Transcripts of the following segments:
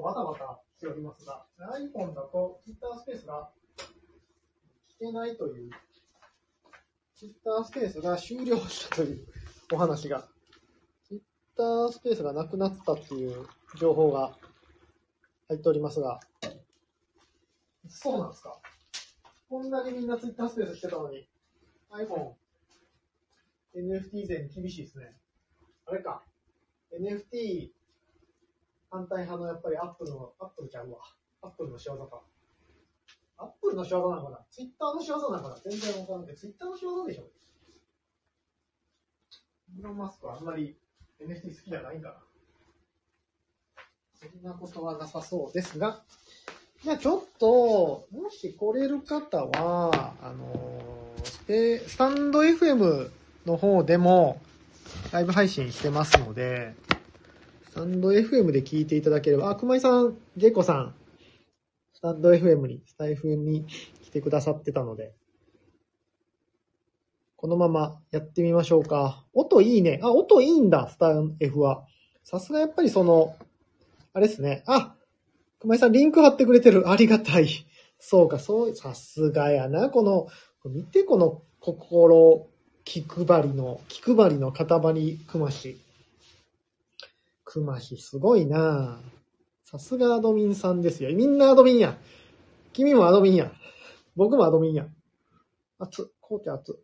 とバタバタしておりますが、iPhone だと Twitter スペースが聞けないという、Twitter スペースが終了したというお話が、Twitter スペースがなくなったっていう情報が入っておりますが、そうなんですか。こんだけみんな Twitter スペースしてたのに、iPhone、NFT 税に厳しいですね。あれか、NFT 反対派のやっぱりアップルの、アップルちゃうわ。アップルの仕業か。アップルの仕業なのかな。ツイッターの仕業なのかな。全然わかんけど、ツイッターの仕業でしょ。イーロン・マスクはあんまり NFT 好きじゃないんかな。そんなことはなさそうですが、じゃあちょっと、もし来れる方は、あのスペ、スタンド FM の方でもライブ配信してますので、スタンド FM で聞いていただければ、あ、熊井さん、ジェイコさん、スタンド FM に、スタイフに来てくださってたので、このままやってみましょうか。音いいね。あ、音いいんだ、スタン F は。さすがやっぱりその、あれですね。あ、熊井さんリンク貼ってくれてる。ありがたい。そうか、そう、さすがやな。この、見てこの心、気配りの、気配りの塊熊し。くまし、すごいなさすがアドミンさんですよ。みんなアドミンや。君もアドミンや。僕もアドミンや。熱、紅茶熱。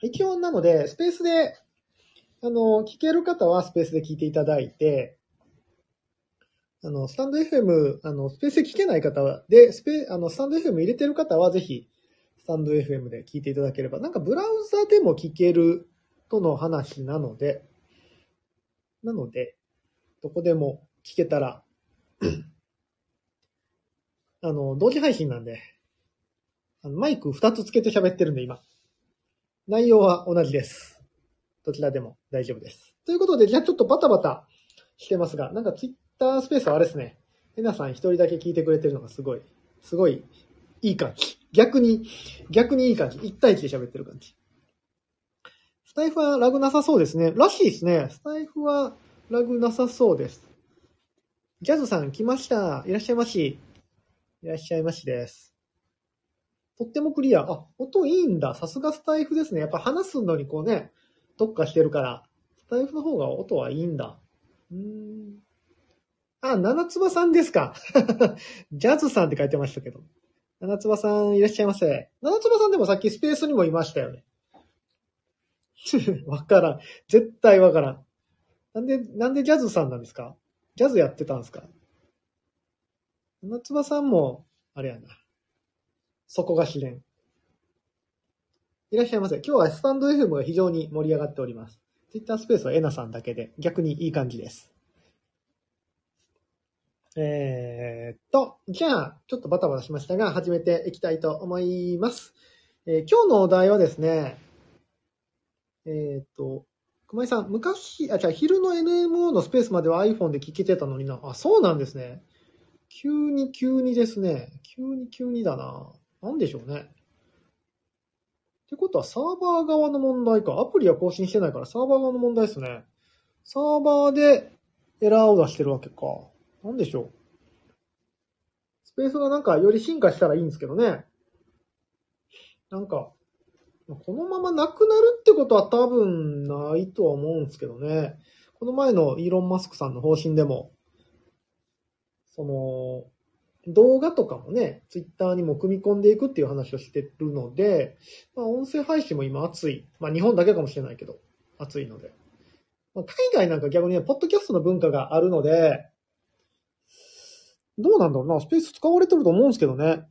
一応なので、スペースで、あの、聞ける方はスペースで聞いていただいて、あの、スタンド FM、あの、スペースで聞けない方は、で、スペ、あの、スタンド FM 入れてる方は、ぜひ、スタンド FM で聞いていただければ、なんかブラウザでも聞けるとの話なので、なので、どこでも聞けたら、あの、同時配信なんで、あのマイク2つつけて喋ってるんで、今。内容は同じです。どちらでも大丈夫です。ということで、じゃあちょっとバタバタしてますが、なんかツイッタースペースはあれですね。えなさん一人だけ聞いてくれてるのがすごい、すごいいい感じ。逆に、逆にいい感じ。1対1で喋ってる感じ。スタイフはラグなさそうですね。らしいですね。スタイフはラグなさそうです。ジャズさん来ました。いらっしゃいまし。いらっしゃいましです。とってもクリア。あ、音いいんだ。さすがスタイフですね。やっぱ話すのにこうね、特化してるから、スタイフの方が音はいいんだ。うーん。あ、七つばさんですか。ジャズさんって書いてましたけど。七つばさんいらっしゃいませ。七つばさんでもさっきスペースにもいましたよね。わからん。絶対わからん。なんで、なんでジャズさんなんですか？ジャズやってたんですか？夏場さんも、あれやな。そこが試練。いらっしゃいませ。今日はスタンド FM が非常に盛り上がっております。Twitter スペースはエナさんだけで、逆にいい感じです。えーっと、じゃあ、ちょっとバタバタしましたが、始めていきたいと思います。えー今日のお題はですね、えーっと、熊井さん、昔、あ、じゃあ昼の NMO のスペースまでは iPhone で聞けてたのにな。あ、そうなんですね。急に急にですね。急に急にだな。なんでしょうね。ってことはサーバー側の問題か。アプリは更新してないからサーバー側の問題ですね。サーバーでエラーを出してるわけか。なんでしょう。スペースがなんかより進化したらいいんですけどね。なんか、このままなくなるってことは多分ないとは思うんですけどね。この前のイーロン・マスクさんの方針でも、その、動画とかもね、ツイッターにも組み込んでいくっていう話をしてるので、まあ、音声配信も今熱い。まあ、日本だけかもしれないけど、熱いので。まあ、海外なんか逆にね、ポッドキャストの文化があるので、どうなんだろうな、スペース使われてると思うんですけどね。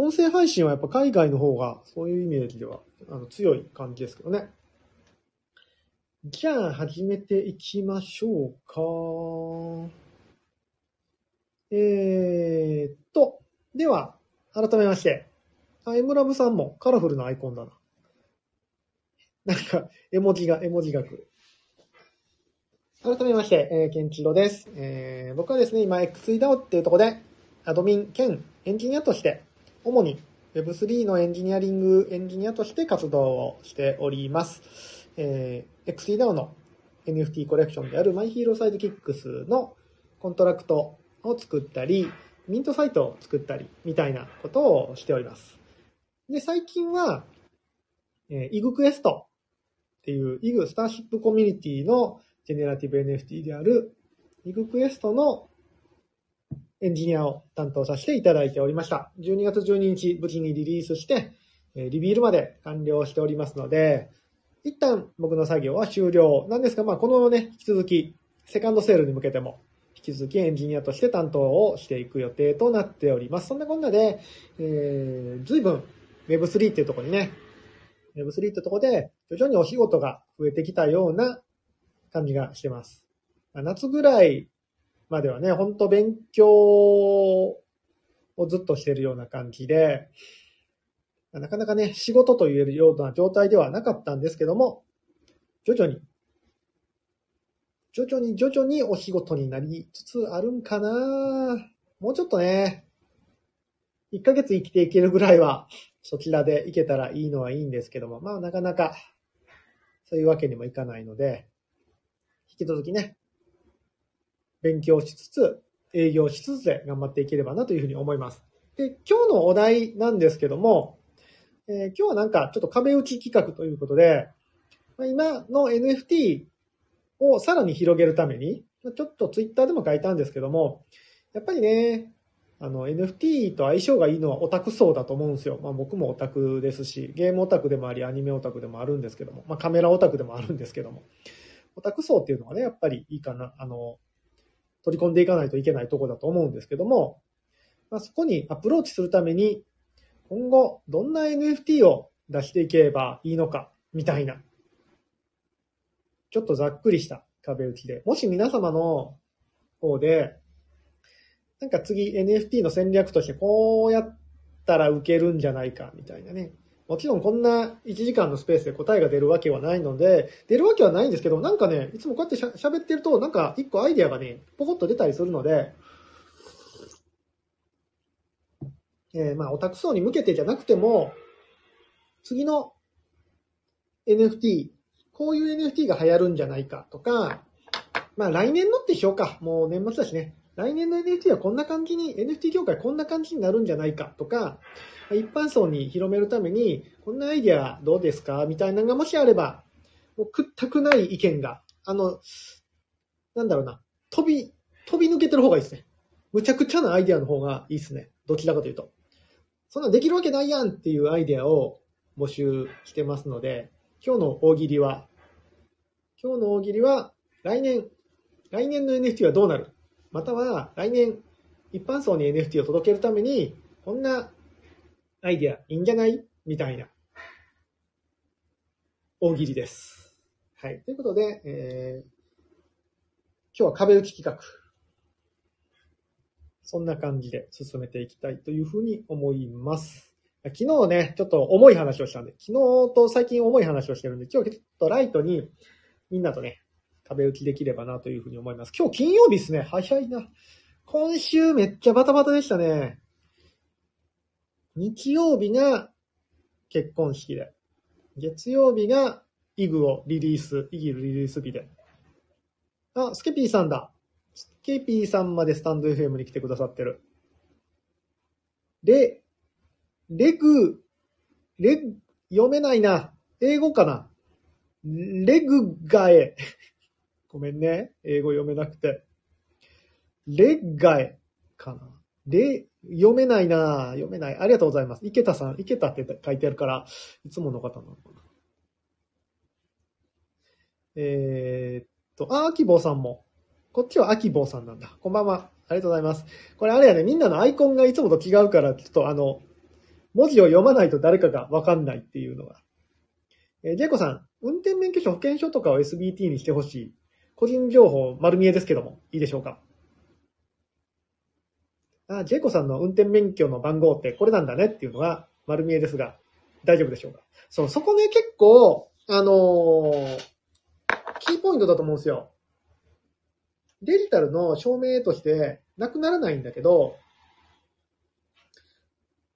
音声配信はやっぱ海外の方が、そういうイメージではあの強い感じですけどね。じゃあ、始めていきましょうか。えーっと、では、改めまして。あ、エムラブさんもカラフルなアイコンだな。なんか、絵文字が、絵文字が来る。改めまして、えー、ケンチロです。えー、僕はですね、今 XEDAO っていうとこで、アドミン兼エンジニアとして、主に Web3 のエンジニアリングエンジニアとして活動をしております。えー、XDAO の NFT コレクションである MyHeroSidekicks のコントラクトを作ったり、ミントサイトを作ったり、みたいなことをしております。で、最近は、えー、イグクエストっていう、イグスターシップコミュニティのジェネラティブ NFT である、イグクエストのエンジニアを担当させていただいておりました。12月12日、無事にリリースして、リビールまで完了しておりますので、一旦僕の作業は終了なんですが、まあ、このね、引き続き、セカンドセールに向けても、引き続きエンジニアとして担当をしていく予定となっております。そんなこんなで、えー、随分 Web3 っていうところにね、Web3 っていうところで徐々にお仕事が増えてきたような感じがしてます。夏ぐらいまではね、ほんと勉強をずっとしてるような感じで、なかなかね、仕事と言えるような状態ではなかったんですけども、徐々に、徐々に徐々にお仕事になりつつあるんかな。もうちょっとね、1ヶ月生きていけるぐらいは、そちらで行けたらいいのはいいんですけども、まあなかなか、そういうわけにもいかないので、引き続きね、勉強しつつ、営業しつつで頑張っていければなというふうに思います。で、今日のお題なんですけども、えー、今日はなんかちょっと壁打ち企画ということで、今の NFT をさらに広げるために、ちょっとツイッターでも書いたんですけども、やっぱりね、あの NFT と相性がいいのはオタク層だと思うんですよ。まあ僕もオタクですし、ゲームオタクでもあり、アニメオタクでもあるんですけども、まあカメラオタクでもあるんですけども、オタク層っていうのはね、やっぱりいいかな、あの、取り込んでいかないといけないとこだと思うんですけども、まあそこにアプローチするために、今後どんな NFT を出していけばいいのか、みたいな、ちょっとざっくりした壁打ちで、もし皆様の方で、なんか次 NFT の戦略としてこうやったら受けるんじゃないか、みたいなね。もちろんこんな1時間のスペースで答えが出るわけはないので、出るわけはないんですけど、なんかね、いつもこうやって喋ってると、なんか一個アイデアがね、ポコッと出たりするので、えー、まあ、オタク層に向けてじゃなくても、次の NFT、こういう NFT が流行るんじゃないかとか、まあ来年のってしようか。もう年末だしね。来年の NFT はこんな感じに、NFT 業界こんな感じになるんじゃないかとか、一般層に広めるために、こんなアイディアどうですか？みたいなのがもしあれば、もうくったくない意見が、あの、なんだろうな、飛び、飛び抜けてる方がいいですね。むちゃくちゃなアイディアの方がいいですね。どちらかというと。そんなできるわけないやんっていうアイディアを募集してますので、今日の大喜利は、今日の大喜利は、来年、来年の NFT はどうなる？または、来年、一般層に NFT を届けるために、こんなアイディアいいんじゃない？みたいな、大喜利です。はい。ということで、えー、今日は壁打ち企画。そんな感じで進めていきたいというふうに思います。昨日ね、ちょっと重い話をしたんで、昨日と最近重い話をしてるんで、今日ちょっとライトにみんなとね、壁打ちできればなというふうに思います。今日金曜日ですね。早いな。今週めっちゃバタバタでしたね。日曜日が結婚式で、月曜日がイグをリリース、イギルリリース日で。あ、スケピーさんだ。スケピーさんまでスタンド FM に来てくださってる。レ、レグ、レ、読めないな。英語かな？レグガエ。ごめんね。英語読めなくて。レッガエかな。レ、読めないな読めない。ありがとうございます。池田さん、池田って書いてあるから、いつもの方なのかな。えー、っと、あ、アキボーさんも。こっちはアキボーさんなんだ。こんばんは。ありがとうございます。これあれやね、みんなのアイコンがいつもと違うから、ちょっとあの、文字を読まないと誰かがわかんないっていうのが。えー、ジェイコさん、運転免許証、保険証とかを SBT にしてほしい。個人情報丸見えですけども、いいでしょうか？あ、ジェイコさんの運転免許の番号ってこれなんだねっていうのは丸見えですが、大丈夫でしょうか？そう、そこね、結構、あのー、キーポイントだと思うんですよ。デジタルの証明としてなくならないんだけど、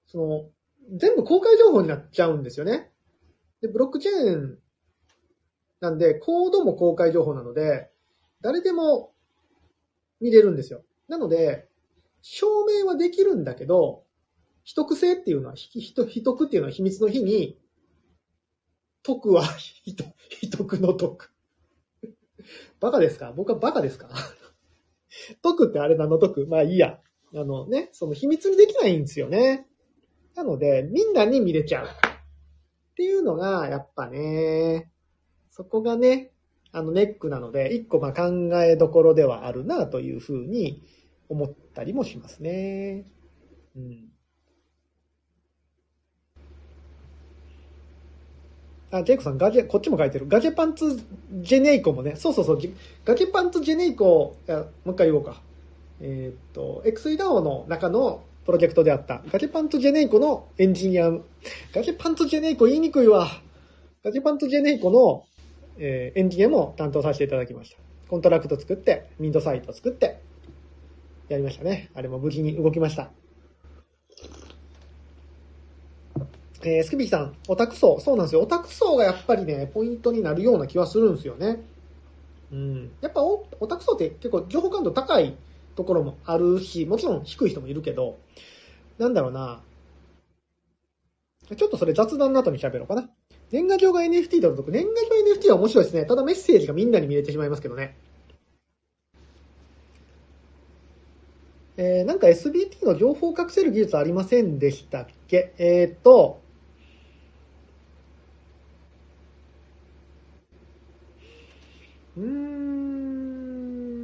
その、全部公開情報になっちゃうんですよね。で、ブロックチェーンなんで、コードも公開情報なので、誰でも見れるんですよ。なので、証明はできるんだけど、秘匿性っていうのは、秘匿っていうのは秘密の日に、徳は 秘匿秘匿の徳。バカですか？僕はバカですか？徳ってあれ何の徳まあいいや。あのね、その秘密にできないんですよね。なので、みんなに見れちゃう。っていうのが、やっぱね、そこがね、あのネックなので、一個まあ考えどころではあるなというふうに思ったりもしますね。うん。あ、ジェイコさん、ガジェ、こっちも書いてる。ガジェパンツジェネイコもね、そうそうそう、ガジェパンツジェネイコ、もう一回言おうか。えーっと、XEDAO の中のプロジェクトであった、ガジェパンツジェネイコのエンジニア、ガジェパンツジェネイコ言いにくいわ。ガジェパンツジェネイコの、えーエンジニアも担当させていただきました。コントラクト作って、ミントサイト作って、やりましたね。あれも無事に動きました。えースキビーさん、オタク層。そうなんですよ。オタク層がやっぱりね、ポイントになるような気はするんですよね。うん。やっぱオオタク層って結構情報感度高いところもあるし、もちろん低い人もいるけど、なんだろうな。ちょっとそれ雑談の後に喋ろうかな。年賀状が NFT だと、年賀状 NFT は面白いですね。ただメッセージがみんなに見れてしまいますけどね。えー、なんか SBT の情報を隠せる技術ありませんでしたっけ？えーっと、うー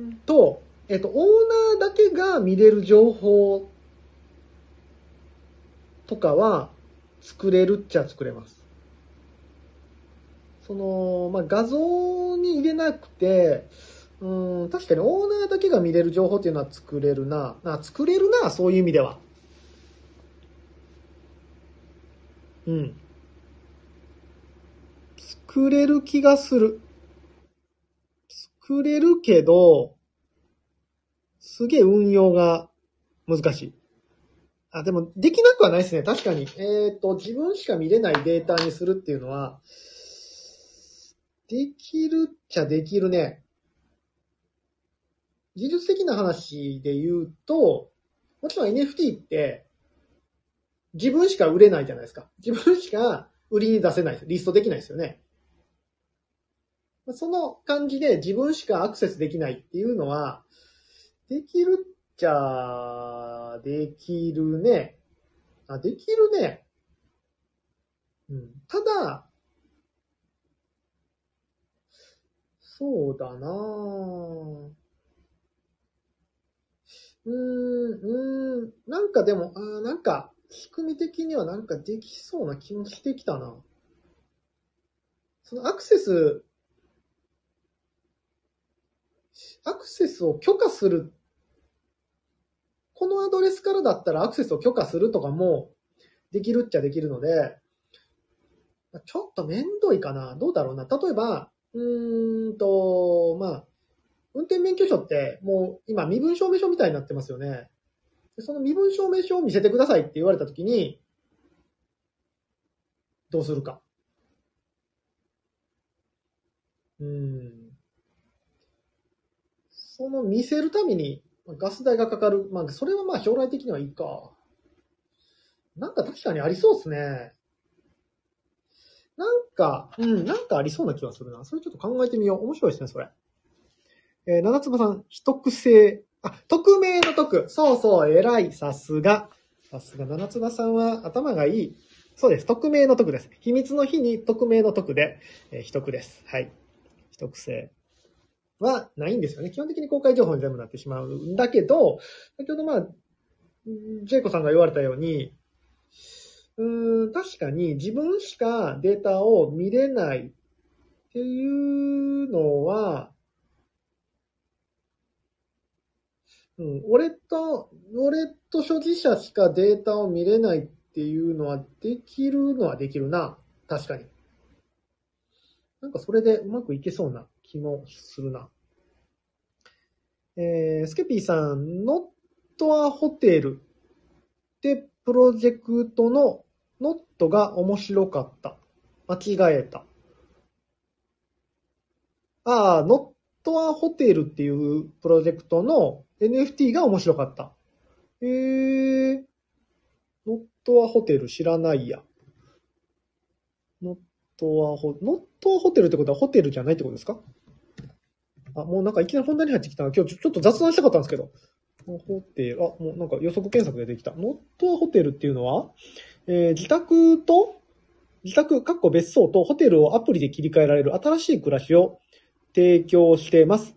んと、えっと、オーナーだけが見れる情報とかは作れるっちゃ作れます。その、まあ、画像に入れなくて、うん、確かにオーナーだけが見れる情報っていうのは作れるな。あ作れるな、そういう意味では。うん。作れる気がする。作れるけど、すげえ運用が難しい。あ、でも、できなくはないですね。確かに。えっ、と、自分しか見れないデータにするっていうのは、できるっちゃできるね。技術的な話で言うと、もちろん NFT って、自分しか売れないじゃないですか。自分しか売りに出せない。リストできないですよね。その感じで自分しかアクセスできないっていうのは、できるっちゃ、できるね。あ、できるね。うん。ただ、そうだなぁ。うーん、うん、なんかでも、あなんか、仕組み的にはなんかできそうな気もしてきたな。そのアクセス、アクセスを許可する。このアドレスからだったらアクセスを許可するとかもできるっちゃできるので、ちょっとめんどいかな。どうだろうな。例えば、うーんと、まあ、運転免許証ってもう今身分証明書みたいになってますよね。でその身分証明書を見せてくださいって言われたときに、どうするか。うん。その見せるためにガス代がかかる。まあ、それはまあ将来的にはいいか。なんか確かにありそうですね。なんか、うん、なんかありそうな気がするな。それちょっと考えてみよう。面白いですね、それ。えー、七つ葉さん、秘匿性。あ、匿名の匿。そうそう、偉い。さすが。さすが、七つ葉さんは頭がいい。そうです。匿名の匿です。秘密の日に匿名の匿で、えー、秘匿です。はい。秘匿性はないんですよね。基本的に公開情報に全部なってしまうんだけど、先ほどまあ、ジェイコさんが言われたように、うーん、確かに自分しかデータを見れないっていうのは、うん、俺と、俺と所持者しかデータを見れないっていうのはできるのはできるな。確かに。なんかそれでうまくいけそうな気もするな。えー、スケピーさん、ノットアホテルってプロジェクトのノットが面白かった。間違えた。ああ、ノットアホテルっていうプロジェクトの NFT が面白かった。えー、ノットアホテル知らないや。ノットアホ、ノットアホテルってことはホテルじゃないってことですか？あ、もうなんかいきなり本題に入ってきたな。今日ちょっと雑談したかったんですけど。ホテル、あ、もうなんか予測検索でできた。ノットアホテルっていうのは、えー自宅と、自宅、かっこ別荘とホテルをアプリで切り替えられる新しい暮らしを提供しています。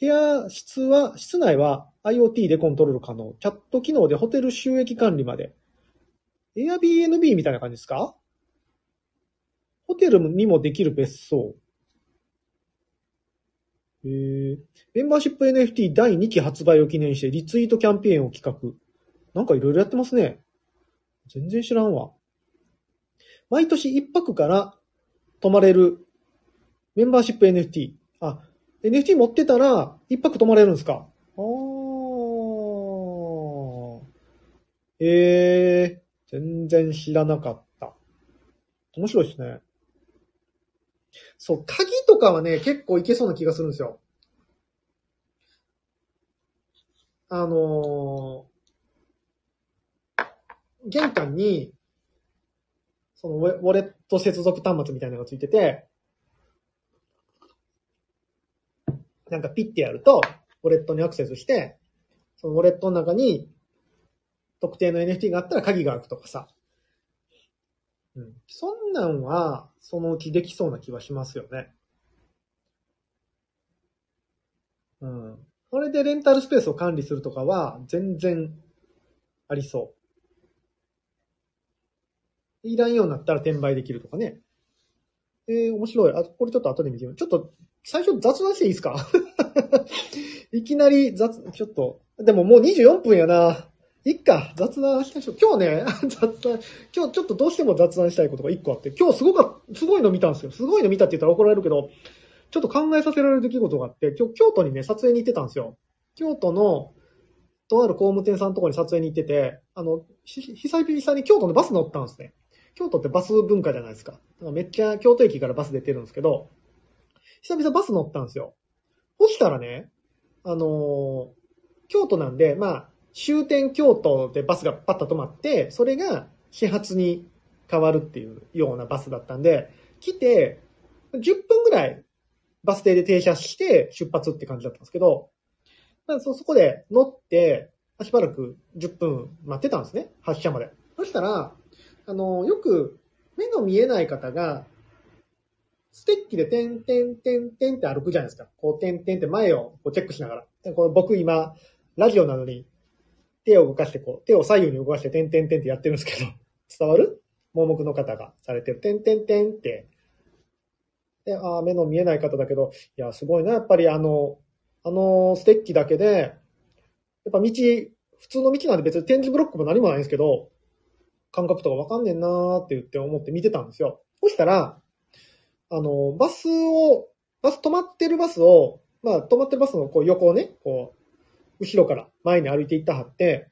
部屋、室は、室内は IoT でコントロール可能。チャット機能でホテル収益管理まで。Airbnb みたいな感じですか？ホテルにもできる別荘。えー、メンバーシップ NFT 第2期発売を記念してリツイートキャンペーンを企画。なんかいろいろやってますね。全然知らんわ。毎年1泊から泊まれるメンバーシップ NFT。あ、NFT 持ってたら1泊泊まれるんですか？あー。えー、全然知らなかった。面白いですね。そう、鍵とかはね、結構いけそうな気がするんですよ。あのー玄関に、そのウォレット接続端末みたいなのがついてて、なんかピッてやると、ウォレットにアクセスして、そのウォレットの中に特定の NFT があったら鍵が開くとかさ。うん。そんなんは、そのうちできそうな気はしますよね。うん。それでレンタルスペースを管理するとかは、全然ありそう。いらんようになったら転売できるとかね。えー、面白い。あ、これちょっと後で見てみよう。ちょっと、最初雑談していいですか？いきなり雑、ちょっと、でももう24分やな。いっか、雑談しましょう。今日ね、雑談、今日ちょっとどうしても雑談したいことが1個あって、今日すごか、すごいの見たんですよ。すごいの見たって言ったら怒られるけど、ちょっと考えさせられる出来事があって、今日京都にね、撮影に行ってたんですよ。京都の、とある工務店さんのところに撮影に行ってて、あの、久々に京都のバス乗ったんですね。京都ってバス文化じゃないですか。だからめっちゃ京都駅からバス出てるんですけど、久々バス乗ったんですよ。そしたらね、あのー京都なんで、まあ、終点京都でバスがパッと止まって、それが始発に変わるっていうようなバスだったんで、来て、10分ぐらいバス停で停車して出発って感じだったんですけど、そ、そこで乗って、しばらく10分待ってたんですね。発車まで。そしたら、あの、よく目の見えない方が、ステッキで点々点々って歩くじゃないですか。こう点々って前をこうチェックしながら。こう僕今、ラジオなのに手を動かしてこう、手を左右に動かして点々点ってやってるんですけど、伝わる盲目の方がされてる。点々点って。で、ああ、目の見えない方だけど、いや、すごいな。やっぱりあの、あのステッキだけで、やっぱ道、普通の道なんで別に点字ブロックも何もないんですけど、感覚とかわかんねんなーって言って思って見てたんですよ。そしたら、あの、バスを、バス止まってるバスを、まあ止まってるバスのこう横をね、こう、後ろから前に歩いていったはって、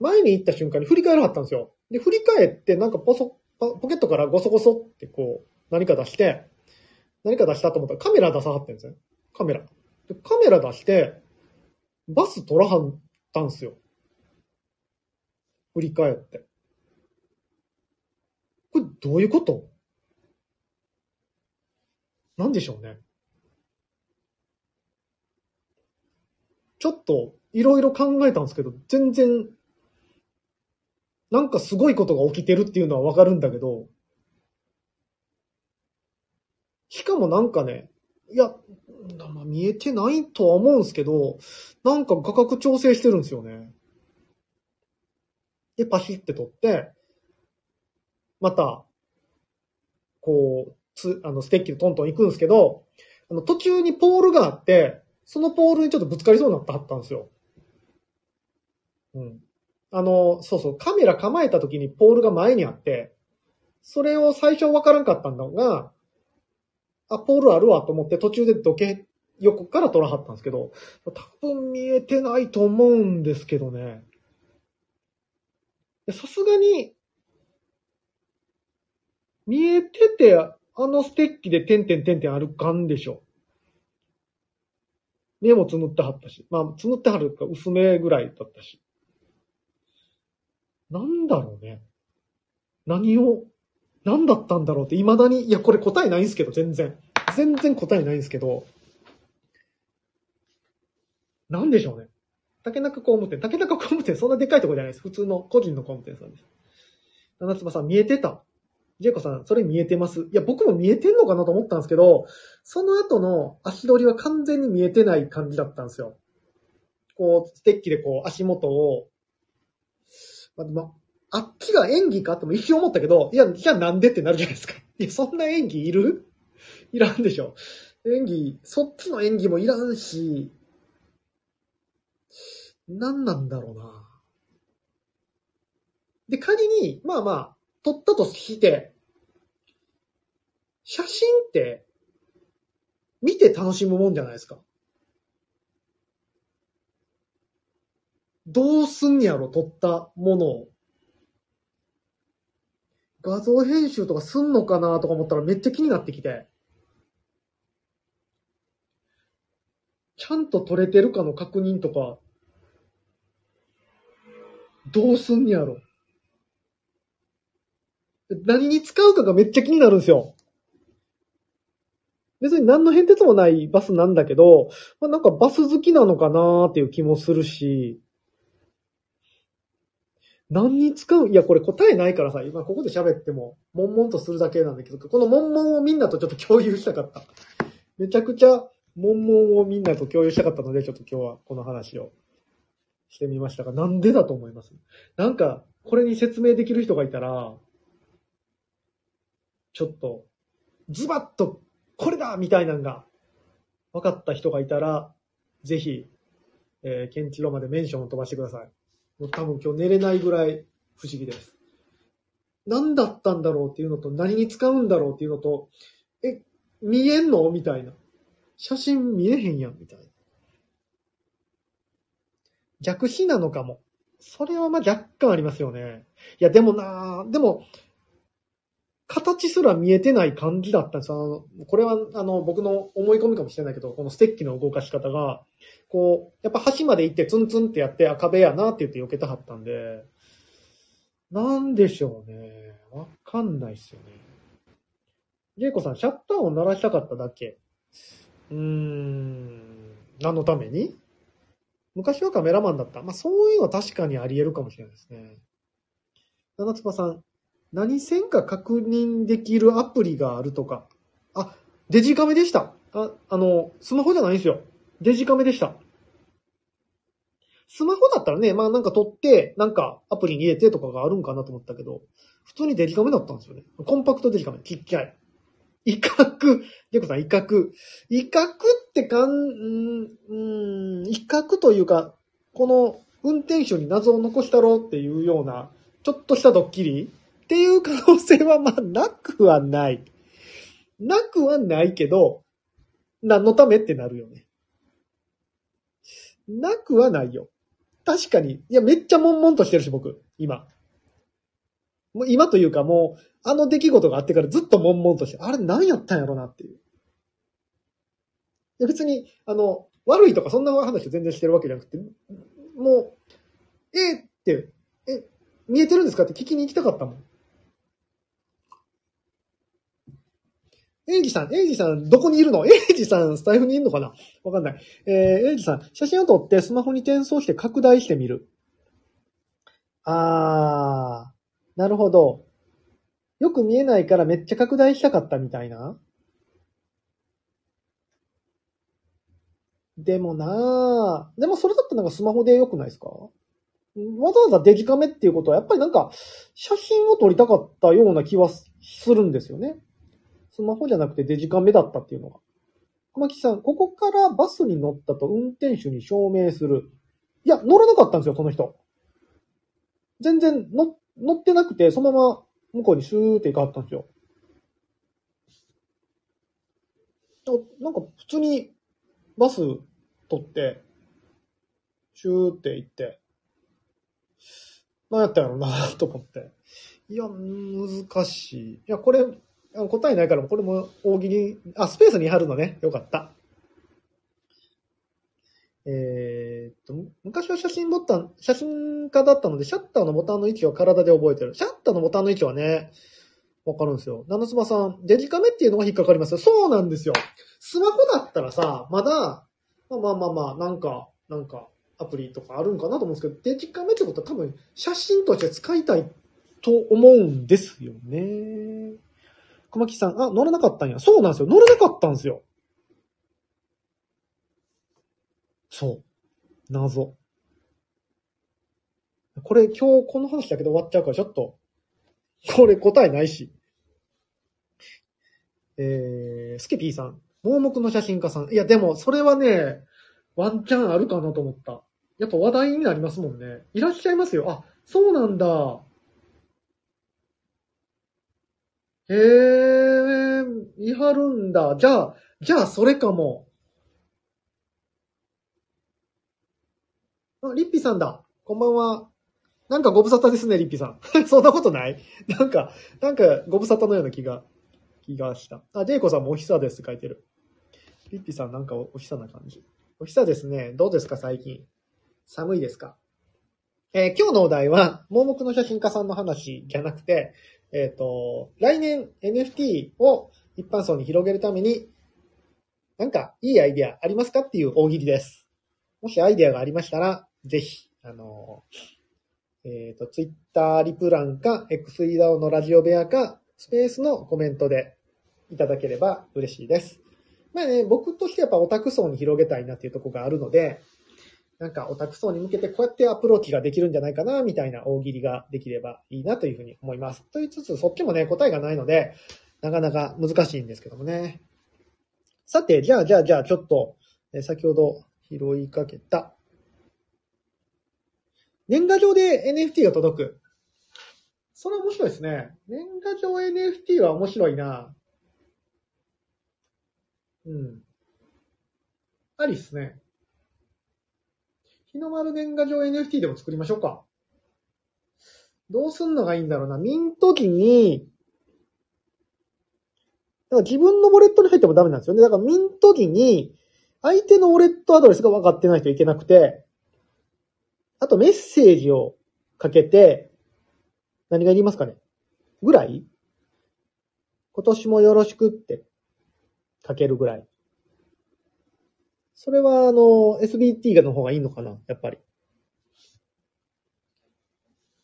前に行った瞬間に振り返らはったんですよ。で、振り返ってなんかポソ、ポケットからゴソゴソってこう、何か出して、何か出したと思ったらカメラ出さはってんですよ。カメラ。でカメラ出して、バス撮らはったんですよ。振り返って。これどういうこと？なんでしょうね。ちょっと、いろいろ考えたんですけど、全然、なんかすごいことが起きてるっていうのはわかるんだけど、しかもなんかね、いや、まあ、見えてないとは思うんですけど、なんか画角調整してるんですよね。で、パシって撮って、また、こう、つ、あの、ステッキでトントン行くんですけど、あの、途中にポールがあって、そのポールにちょっとぶつかりそうになったはったんですよ。うん。あの、そうそう、カメラ構えた時にポールが前にあって、それを最初わからんかったのが、あ、ポールあるわと思って途中で時計横から撮らはったんですけど、多分見えてないと思うんですけどね。さすがに、見えてて、あのステッキで点々点々歩かんでしょ。目もつむってはったし。まあ、つむってはるか薄めぐらいだったし。なんだろうね。何を、何だったんだろうって未だに、いや、これ答えないんすけど、全然。全然答えないんですけど。なんでしょうね。竹中工務店。竹中工務店、そんなでかいとこじゃないです。普通の個人の工務店さんです。七つ葉さん、見えてた。ジェイコさん、それ見えてます？いや、僕も見えてんのかなと思ったんですけど、その後の足取りは完全に見えてない感じだったんですよ。こう、ステッキでこう、足元を、ままあっちが演技かっても一瞬思ったけど、いや、じゃあなんでってなるじゃないですか。いや、そんな演技いる？いらんでしょ。演技、そっちの演技もいらんし、何なんだろうな。で、仮に、まあまあ、撮ったとして、写真って、見て楽しむもんじゃないですか。どうすんやろ、撮ったものを。画像編集とかすんのかなとか思ったらめっちゃ気になってきて。ちゃんと撮れてるかの確認とか、どうすんやろ。何に使うかがめっちゃ気になるんですよ。別に何の変哲もないバスなんだけど、まあ、なんかバス好きなのかなーっていう気もするし、何に使ういや、これ答えないからさ、今ここで喋っても、悶々とするだけなんだけど、この悶々をみんなとちょっと共有したかった。めちゃくちゃ悶々をみんなと共有したかったので、ちょっと今日はこの話をしてみましたが、なんでだと思います？なんか、これに説明できる人がいたら、ちょっと、ズバッと、これだみたいなのが、分かった人がいたら、ぜひ、えー、ケンチロまでメンションを飛ばしてください。もう多分今日寝れないぐらい不思議です。何だったんだろうっていうのと、何に使うんだろうっていうのと、え、見えんの？みたいな。写真見えへんやん、みたいな。逆比なのかも。それはまあ若干ありますよね。いや、でもなでも、形すら見えてない感じだったんですよ。これは、あの、僕の思い込みかもしれないけど、このステッキの動かし方が、こう、やっぱ端まで行ってツンツンってやって、あ、壁やなって言って避けたはったんで、なんでしょうね。わかんないっすよね。ジェイコさん、シャッターを鳴らしたかっただけ。うーん、何のために？昔はカメラマンだった。まあ、そういうのは確かにあり得るかもしれないですね。七つばさん、何線か確認できるアプリがあるとか。あ、デジカメでした。あ、あの、スマホじゃないんですよ。デジカメでした。スマホだったらね、まあなんか撮って、なんかアプリに入れてとかがあるんかなと思ったけど、普通にデジカメだったんですよね。コンパクトデジカメ、ちっちゃい。威嚇、ジェコさん、威嚇。威嚇ってかん、うん、威嚇というか、この運転手に謎を残したろうっていうような、ちょっとしたドッキリっていう可能性はまあなくはない。なくはないけど、何のためってなるよね。なくはないよ。確かに。いや、めっちゃ悶々としてるし、僕。今。もう今というかもう、あの出来事があってからずっと悶々として、あれ何やったんやろなっていう。いや別に、あの、悪いとかそんな話全然してるわけじゃなくて、もう、えー、って、え、見えてるんですかって聞きに行きたかったもん。エイジさん、エイジさん、どこにいるの？エイジさん、スタイフにいるのかな？わかんない。えー、エイジさん、写真を撮ってスマホに転送して拡大してみる。あー、なるほど。よく見えないからめっちゃ拡大したかったみたいな？でもなぁ。でもそれだってなんかスマホで良くないですか？わざわざデジカメっていうことはやっぱりなんか写真を撮りたかったような気はするんですよね。スマホじゃなくてデジカメだったっていうのが。熊木さん、ここからバスに乗ったと運転手に証明する。いや、乗らなかったんですよ、その人。全然乗乗ってなくて、そのまま向こうにスーって行かはったんですよ。なんか普通にバス取って、シューって行って、何やったんやろうなと思って。いや、難しい。いや、これ、答えないから、これも大喜利、あ、スペースに貼るのね。よかった。えーっと、昔は写真ボタン、写真家だったので、シャッターのボタンの位置を体で覚えてる。シャッターのボタンの位置はね、わかるんですよ。七つ葉さん、デジカメっていうのが引っかかりますよ。そうなんですよ。スマホだったらさ、まだ、まあまあまあまあ、なんか、なんか、アプリとかあるんかなと思うんですけど、デジカメってことは多分、写真として使いたいと思うんですよね。小牧さん、あ、乗れなかったんや。そうなんですよ。乗れなかったんですよ。そう。謎。これ今日この話だけで終わっちゃうからちょっと、これ答えないし。えー、スケピーさん。盲目の写真家さん。いや、でも、それはね、ワンチャンあるかなと思った。やっぱ話題になりますもんね。いらっしゃいますよ。あ、そうなんだ。へえ、いはるんだ。じゃあ、じゃあそれかも。あ、リッピさんだ。こんばんは。なんかご無沙汰ですね、リッピさん。そんなことないなんか、なんかご無沙汰のような気が、気がした。あ、ジェイコさんもおひさですって書いてる。リッピさんなんかおおひさな感じ。おひさですね。どうですか、最近。寒いですか？えー今日のお題は、盲目の写真家さんの話じゃなくて、えっ、と、来年 NFT を一般層に広げるために、なんかいいアイデアありますかっていう大喜利です。もしアイデアがありましたら、ぜひ、あのえっ、と、ツイッターリプ欄か、X イダオのラジオ部屋か、スペースのコメントでいただければ嬉しいです。まあね、僕としてやっぱオタク層に広げたいなっていうとこがあるので、なんかオタク層に向けてこうやってアプローチができるんじゃないかな、みたいな大喜利ができればいいなというふうに思います。と言いつつ、そっちもね、答えがないので、なかなか難しいんですけどもね。さて、じゃあ、じゃあ、じゃあ、ちょっと、え先ほど拾いかけた、年賀状で NFT が届く。それ面白いですね。年賀状 NFT は面白いな。うん。ありっすね。日の丸年賀状 NFT でも作りましょうか。どうすんのがいいんだろうな。ミント機に、だから自分のウォレットに入ってもダメなんですよね。だからミント機に、相手のウォレットアドレスが分かってないといけなくて、あとメッセージをかけて、何が言いますかねぐらい今年もよろしくってかけるぐらい。それは、あの、SBT がの方がいいのかなやっぱり。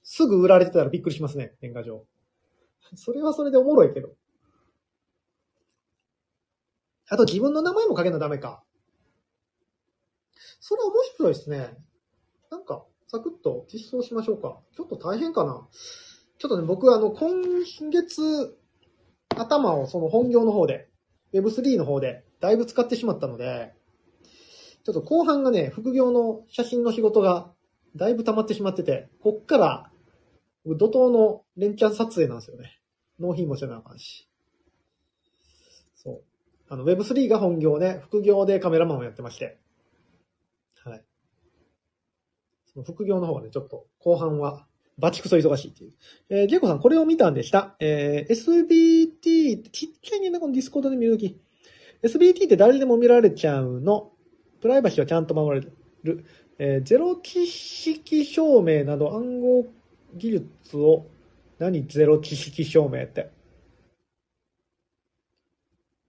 すぐ売られてたらびっくりしますね、年賀状。それはそれでおもろいけど。あと自分の名前も書けなダメか。それは面白いですね。なんか、サクッと実装しましょうか。ちょっと大変かな。ちょっとね、僕、あの、今月、頭をその本業の方で、Web3 の方で、だいぶ使ってしまったので、ちょっと後半がね、副業の写真の仕事が、だいぶ溜まってしまってて、こっから、怒涛の連チャン撮影なんですよね。納品もせなあかんし。そう。あの、Web3 が本業で、副業でカメラマンをやってまして。はい。その副業の方はね、ちょっと、後半は、バチクソ忙しいっていう。えージェイコさん、これを見たんでした。えー SBT、ちっちゃいね、このディスコードで見るとき。SBT って誰でも見られちゃうの。プライバシーはちゃんと守れる。えーゼロ知識証明など暗号技術を、何？ゼロ知識証明って。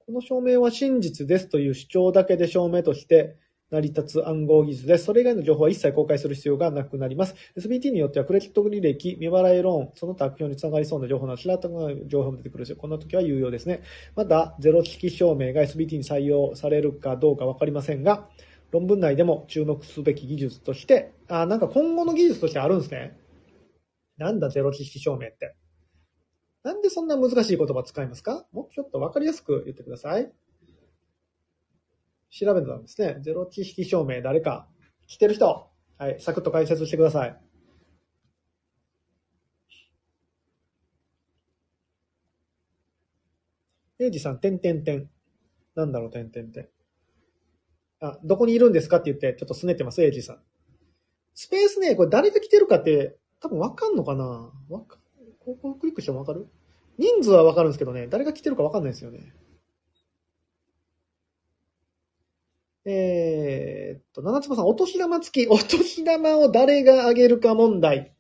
この証明は真実ですという主張だけで証明として成り立つ暗号技術です。それ以外の情報は一切公開する必要がなくなります。SBT によってはクレジット履歴、未払いローン、その他悪用につながりそうな情報など、知らない情報も出てくるんですよ。こんな時は有用ですね。まだゼロ知識証明が SBT に採用されるかどうかわかりませんが、論文内でも注目すべき技術として、あ、なんか今後の技術としてあるんですね。なんだゼロ知識証明って。なんでそんな難しい言葉使いますか？もうちょっとわかりやすく言ってください。調べてたんですね。ゼロ知識証明誰か知ってる人はい、サクッと解説してください。エイジさん、てんてんてん。なんだろう、てんてんて。あ、どこにいるんですかって言って、ちょっとすねてます、エイジさん。スペースね、これ誰が来てるかって、多分わかんのかなわかここをクリックしてもわかる？人数はわかるんですけどね、誰が来てるかわかんないですよね。えーっと、七つ葉さん、お年玉付き、お年玉を誰があげるか問題。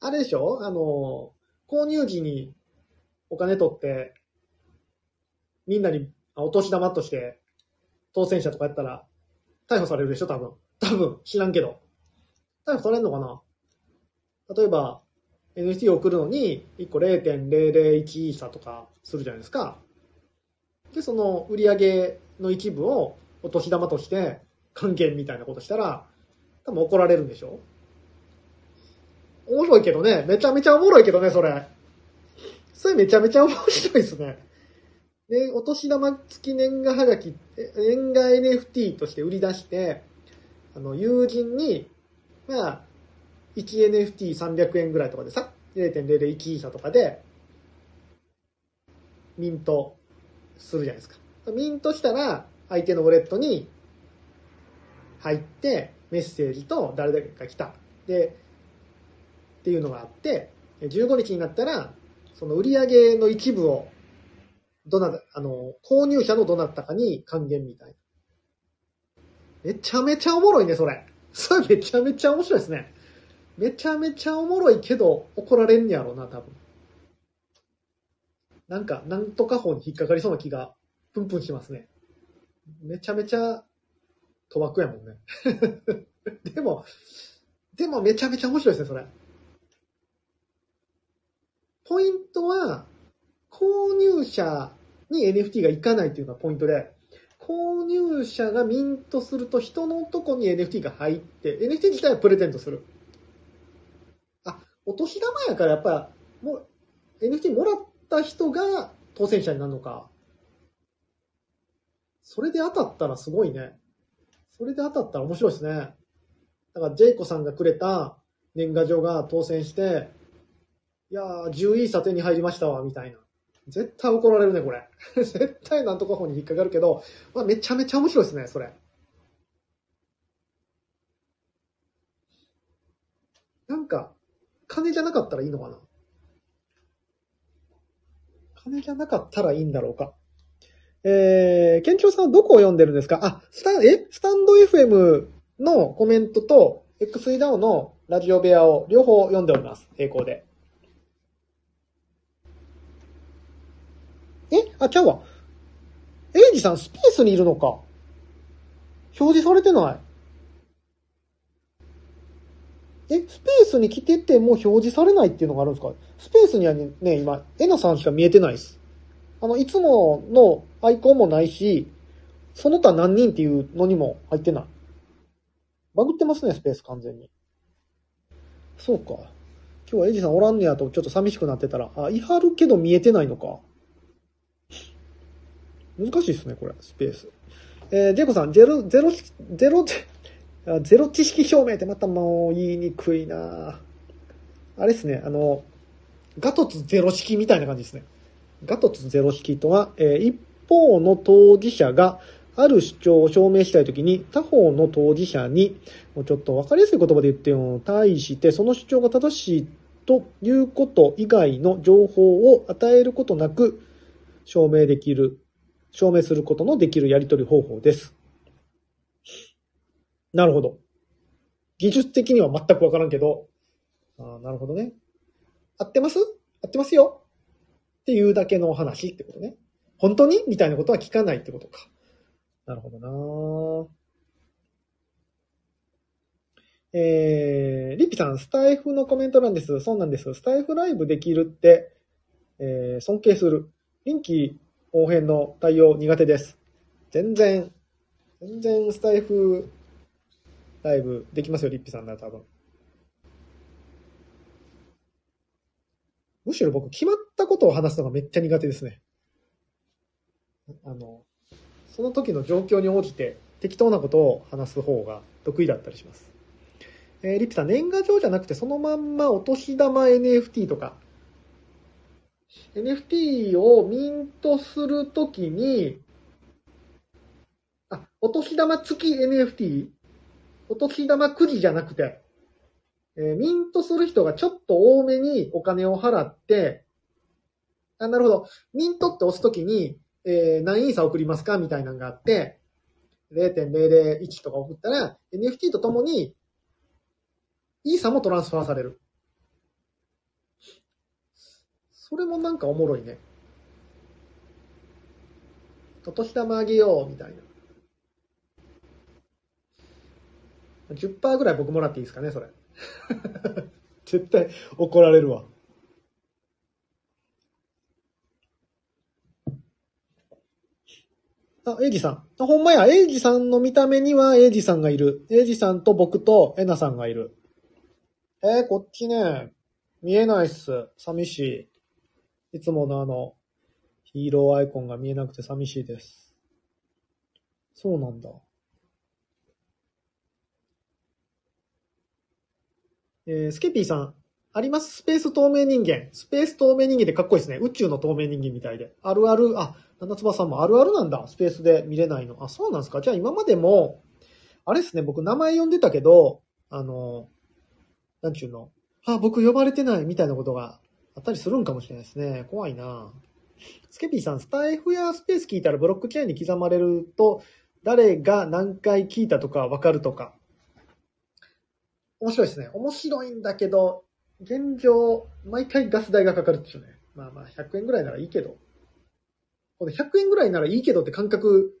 あれでしょ？あの、購入時にお金取って、みんなにお年玉として当選者とかやったら逮捕されるでしょ？多分。多分、知らんけど。逮捕されんのかな？例えば、NFT 送るのに1個0.001イーサとかするじゃないですか。で、その売り上げの一部をお年玉として還元みたいなことしたら、多分怒られるんでしょ？面白いけどね。めちゃめちゃおもろいけどね、それ。それめちゃめちゃ面白いですね。で、お年玉付き年賀はがき、年賀 NFT として売り出して、あの、友人に、まあ、1NFT300 円ぐらいとかでさ、0.001イーサとかで、ミントするじゃないですか。ミントしたら、相手のウォレットに入って、メッセージと誰々が来た。で、っていうのがあって、15日になったら、その売上の一部を、どなた、あの、購入者のどなたかに還元みたいな。めちゃめちゃおもろいね、それ。それめちゃめちゃ面白いですね。めちゃめちゃおもろいけど、怒られんやろうな、多分。なんか、なんとか法に引っかかりそうな気が、プンプンしますね。めちゃめちゃ、賭博やもんね。でも、でもめちゃめちゃ面白いですね、それ。ポイントは、購入者に NFT がいかないっていうのがポイントで、購入者がミントすると人のとこに NFT が入って、NFT 自体はプレゼントする。あ、お年玉やからやっぱ、もう、NFT もらった人が当選者になるのか。それで当たったらすごいね。それで当たったら面白いですね。だから、ジェイコさんがくれた年賀状が当選して、いやー、10イーサ手に入りましたわ、みたいな。絶対怒られるね、これ。絶対なんとか法に引っかかるけど、まあ、めちゃめちゃ面白いですね、それ。なんか、金じゃなかったらいいのかな金じゃなかったらいいんだろうか。えー、県庁さんはどこを読んでるんですか？あ、スタン、え？スタンド FM のコメントと、XEDAO のラジオ部屋を両方読んでおります。並行で。え？あ、ちゃうわ。エイジさんスペースにいるのか。表示されてない。え、スペースに来てても表示されないっていうのがあるんですか？スペースにはね、今、エナさんしか見えてないです。あの、いつものアイコンもないし、その他何人っていうのにも入ってない。バグってますね、スペース完全に。そうか。今日はエイジさんおらんねやとちょっと寂しくなってたら、あ、いはるけど見えてないのか。難しいですね、これ、スペース。えー、ジェコさん、ゼロ、ゼロ、ゼロ、ゼロ知識証明ってまたもう言いにくいなあれですね、あの、ガトツゼロ式みたいな感じですね。ガトツゼロ式とは、えー一方の当事者がある主張を証明したいときに、他方の当事者に、もうちょっとわかりやすい言葉で言ってよ、対してその主張が正しいということ以外の情報を与えることなく、証明できる、証明することのできるやり取り方法です。なるほど。技術的には全くわからんけど、あなるほどね。合ってます？合ってますよっていうだけの話ってことね。本当に？みたいなことは聞かないってことか。なるほどなえー、リピさん、スタイフのコメントなんです。そうなんです。スタイフライブできるって、えー、尊敬する。臨機応変の対応苦手です。全然、全然スタイフライブできますよ、リッピさんなら多分。むしろ僕、決まったことを話すのがめっちゃ苦手ですね。あの、その時の状況に応じて適当なことを話す方が得意だったりします。えーリッピさん、年賀状じゃなくてそのまんまお年玉 NFT とか、NFT をミントするときに、あ、お年玉付き NFT? お年玉くじじゃなくて、えーミントする人がちょっと多めにお金を払って、あ、なるほど。ミントって押すときに、えー、何イーサ送りますか？みたいなのがあって、0.001とか送ったら、NFT とともに、イーサもトランスファーされる。それもなんかおもろいね。お年玉あげよう、みたいな。10%ぐらい僕もらっていいですかね、それ。絶対怒られるわ。あ、エイジさん。あ、ほんまや、エイジさんの見た目にはエイジさんがいる。エイジさんと僕とエナさんがいる。えー、こっちね、見えないっす。寂しい。いつものあの、ヒーローアイコンが見えなくて寂しいです。そうなんだ。えー、スケピーさん。あります？スペース透明人間。スペース透明人間でかっこいいですね。宇宙の透明人間みたいで。あるある、あ、七つ葉さんもあるあるなんだ。スペースで見れないの。あ、そうなんですか？じゃあ今までも、あれですね、僕名前呼んでたけど、あの、なんちゅうの？あ、僕呼ばれてないみたいなことがあったりするんかもしれないですね。怖いなスケピーさん、スタイフやスペース聞いたらブロックチェーンに刻まれると、誰が何回聞いたとかわかるとか。面白いですね。面白いんだけど、現状、毎回ガス代がかかるっていうね。まあまあ、100円ぐらいならいいけど。これ100円ぐらいならいいけどって感覚、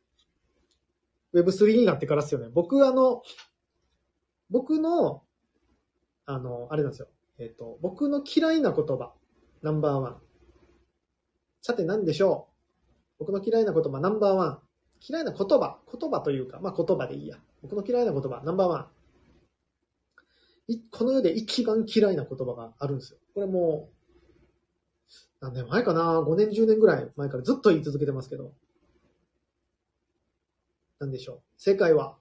Web3 になってからですよね。僕、あの、僕の、あの、あれなんですよ。えっ、と、僕の嫌いな言葉、ナンバーワン。さて何でしょう僕の嫌いな言葉、ナンバーワン。嫌いな言葉、言葉というか、まあ言葉でいいや。僕の嫌いな言葉、ナンバーワン。この世で一番嫌いな言葉があるんですよ。これもう、何年前かな ?5 年、10年ぐらい前からずっと言い続けてますけど。何でしょう？正解は、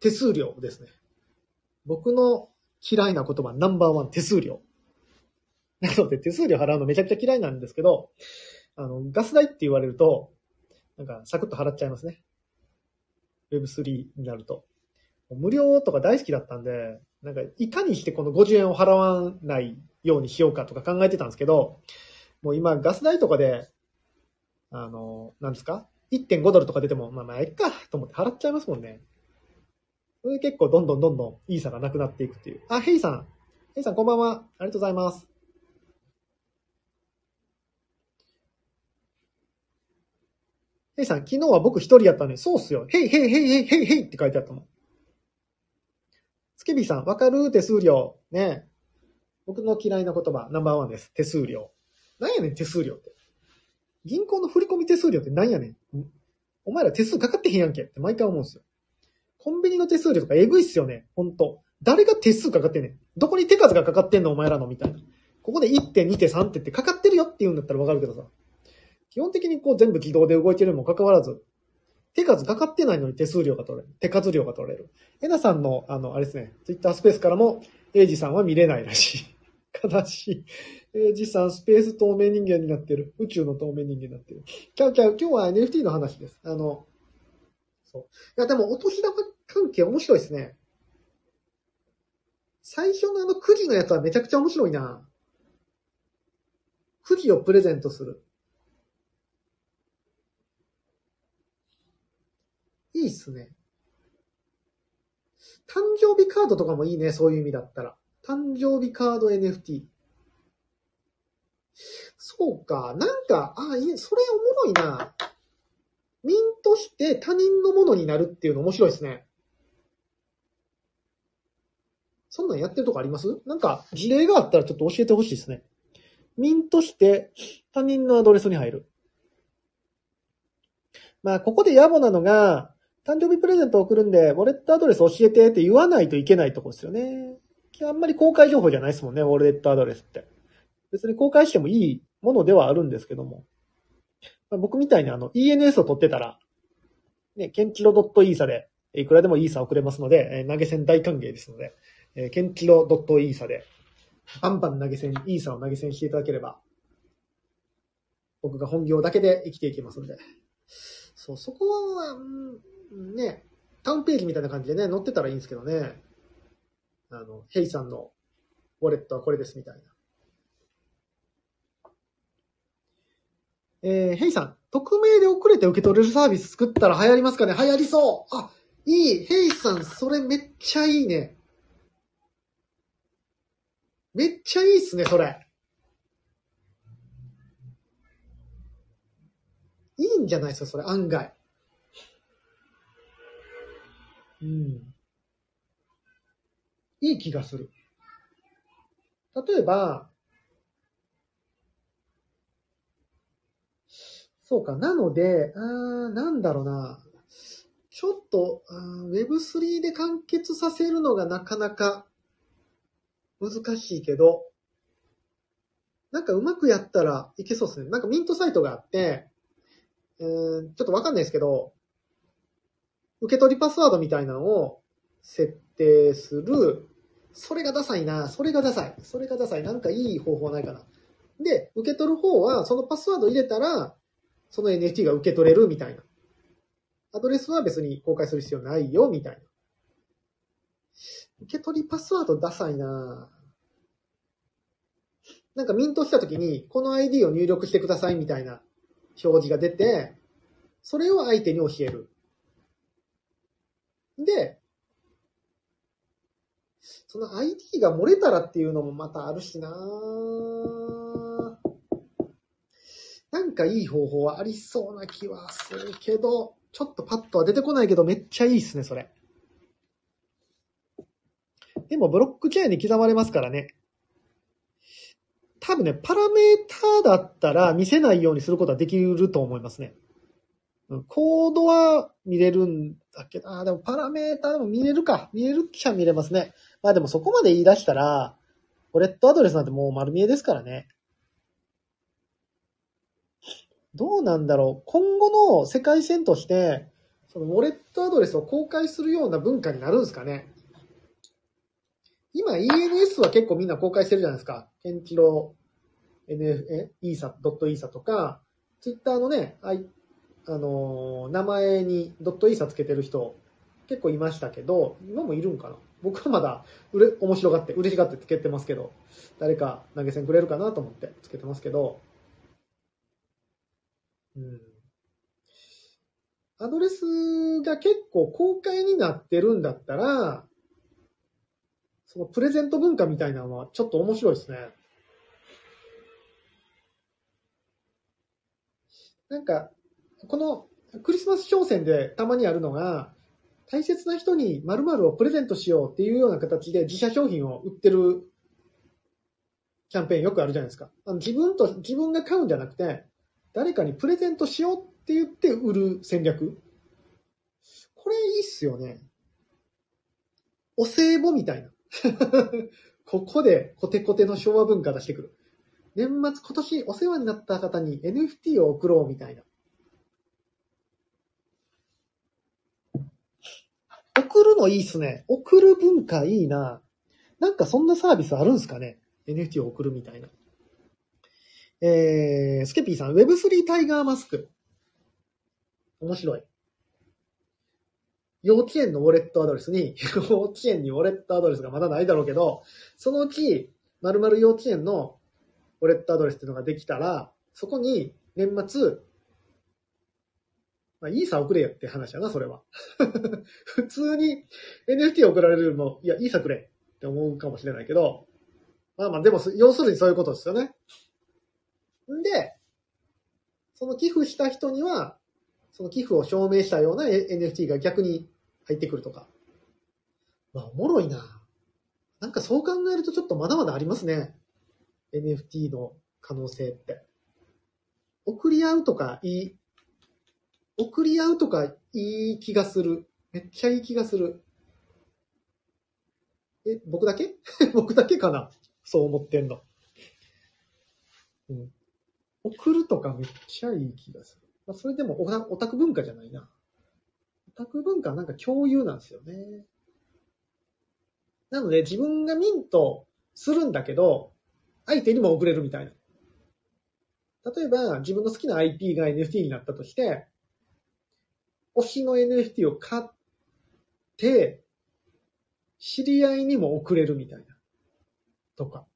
手数料ですね。僕の嫌いな言葉、ナンバーワン、手数料。なので、手数料払うのめちゃくちゃ嫌いなんですけど、あの、ガス代って言われると、なんか、サクッと払っちゃいますね。Web3 になると。無料とか大好きだったんで、なんか、いかにしてこの50円を払わないようにしようかとか考えてたんですけど、もう今、ガス代とかで、あの、なんですか ?1.5 ドルとか出ても、まあまあ、いっか、と思って払っちゃいますもんね。それで結構どんどんどんどんイーサがなくなっていくっていう。あ、ヘイさん。ヘイさんこんばんは。ありがとうございます。ヘイさん、昨日は僕一人やったね。そうっすよ。ヘイヘイヘイヘイヘイヘイって書いてあったもん。スケビーさん、わかる？手数料。ね僕の嫌いな言葉、ナンバーワンです。手数料。なんやねん、手数料って。銀行の振込手数料ってなんやねん。お前ら手数かかってへんやんけって毎回思うんですよ。コンビニの手数料とかえぐいっすよね。ほんと。誰が手数かかってんねん。どこに手数がかかってんのお前らのみたいな。ここで1手、2手、3手ってかかってるよって言うんだったらわかるけどさ。基本的にこう全部自動で動いてるにもかかわらず、手数かかってないのに手数料が取れる。手数料が取れる。えなさんの、あの、あれですね、ツイッタースペースからも、エイジさんは見れないらしい。悲しい。エイジさん、スペース透明人間になってる。宇宙の透明人間になってる。ちゃうちゃう、今日は NFT の話です。あの、そう。いや、でも、お年玉関係面白いですね。最初のあのくじのやつはめちゃくちゃ面白いな。くじをプレゼントする。いいっすね。誕生日カードとかもいいね、そういう意味だったら。誕生日カード NFT。そうか、なんか、あ、いい、それおもろいな。ミントして他人のものになるっていうの面白いですね。そんなんやってるとこあります？なんか、事例があったらちょっと教えてほしいですね。ミントして他人のアドレスに入る。まあ、ここで野暮なのが、誕生日プレゼント送るんで、ウォレットアドレス教えてって言わないといけないとこですよね。あんまり公開情報じゃないですもんね、ウォレットアドレスって。別に公開してもいいものではあるんですけども。まあ僕みたいにあの ENS を取ってたら、ね、ケンチロ .ESA で、いくらでもイーサ送れますので、え投げ銭大歓迎ですので、えーケンチロ .ESA で、バンバン投げ銭、イーサを投げ銭していただければ、僕が本業だけで生きていきますので。そう、そこは、うんね、タウンページみたいな感じでね、載ってたらいいんですけどね。あの、ヘイさんのウォレットはこれですみたいな。えー、ヘイさん、匿名で送れて受け取れるサービス作ったら流行りますかね？流行りそうあ、いいヘイさん、それめっちゃいいね。めっちゃいいっすね、それ。いいんじゃないですか、それ、案外。うん。いい気がする。例えば、そうか、なので、あーなんだろうな。ちょっと、Web3 で完結させるのがなかなか難しいけど、なんかうまくやったらいけそうですね。なんかミントサイトがあって、うんちょっとわかんないですけど、受け取りパスワードみたいなのを設定する。それがダサいな。それがダサい。それがダサい。なんかいい方法ないかな。で、受け取る方は、そのパスワード入れたら、その NFT が受け取れるみたいな。アドレスは別に公開する必要ないよ、みたいな。受け取りパスワードダサいななんかミントした時に、この ID を入力してくださいみたいな表示が出て、それを相手に教える。で、その ID が漏れたらっていうのもまたあるしななんかいい方法はありそうな気はするけど、ちょっとパッとは出てこないけどめっちゃいいっすね、それ。でもブロックチェーンに刻まれますからね。多分ね、パラメーターだったら見せないようにすることはできると思いますね。コードは見れるんだけど、あでもパラメータでも見れるか。見れるっちゃ見れますね。まあでもそこまで言い出したら、ウォレットアドレスなんてもう丸見えですからね。どうなんだろう。今後の世界線として、そのウォレットアドレスを公開するような文化になるんですかね。今 ENS は結構みんな公開してるじゃないですか。ケンチロ NF、え、イーサ、ドットイーサとか、ツイッターのね、あ、の名前にドットイーサつけてる人結構いましたけど、今もいるんかな？僕はまだ、うれ、面白がって、嬉しがってつけてますけど、誰か投げ銭くれるかなと思ってつけてますけど、うん。アドレスが結構公開になってるんだったら、そのプレゼント文化みたいなのはちょっと面白いですね。なんか、このクリスマス商戦でたまにあるのが、大切な人に〇〇をプレゼントしようっていうような形で自社商品を売ってるキャンペーンよくあるじゃないですか。あの自分と、自分が買うんじゃなくて、誰かにプレゼントしようって言って売る戦略。これいいっすよね。お歳暮みたいな。ここでコテコテの昭和文化出してくる。年末今年お世話になった方に NFT を送ろうみたいな。送るのいいっすね。送る文化いいな。なんかそんなサービスあるんすかね ?NFT を送るみたいな。えー、スケピーさん、Web3 タイガーマスク。面白い。幼稚園のウォレットアドレスに、幼稚園にウォレットアドレスがまだないだろうけど、そのうち、〇〇幼稚園のウォレットアドレスっていうのができたら、そこに年末、まあ、イーサ送れよって話やな、それは。普通に NFT 送られるの、いや、イーサくれって思うかもしれないけど、まあまあ、でも、要するにそういうことですよね。んで、その寄付した人には、その寄付を証明したような NFT が逆に入ってくるとか。まあ、おもろいな。なんかそう考えるとちょっとまだまだありますね。NFT の可能性って。送り合うとかいい、送り合うとかいい気がする。めっちゃいい気がする。え、僕だけ？僕だけかな？そう思ってんの。うん。送るとかめっちゃいい気がする。まあ、それでもオタオタク文化じゃないな。オタク文化はなんか共有なんですよね。なので自分がミントするんだけど、相手にも送れるみたいな。例えば自分の好きな IP が NFT になったとして、推しの NFT を買って、知り合いにも送れるみたいな。とか。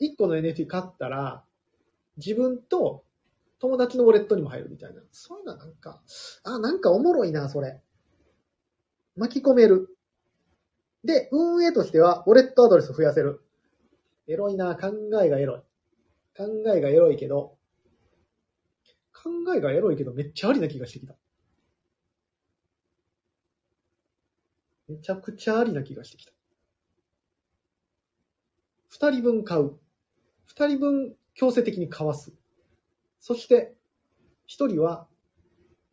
1個の NFT 買ったら、自分と友達のウォレットにも入るみたいな。そういうのはなんか、あ、なんかおもろいな、それ。巻き込める。で、運営としては、ウォレットアドレス増やせる。エロいな、考えがエロい。考えがエロいけど、考えがエロいけどめっちゃありな気がしてきた。めちゃくちゃありな気がしてきた。二人分買う。二人分強制的に買わす。そして、一人は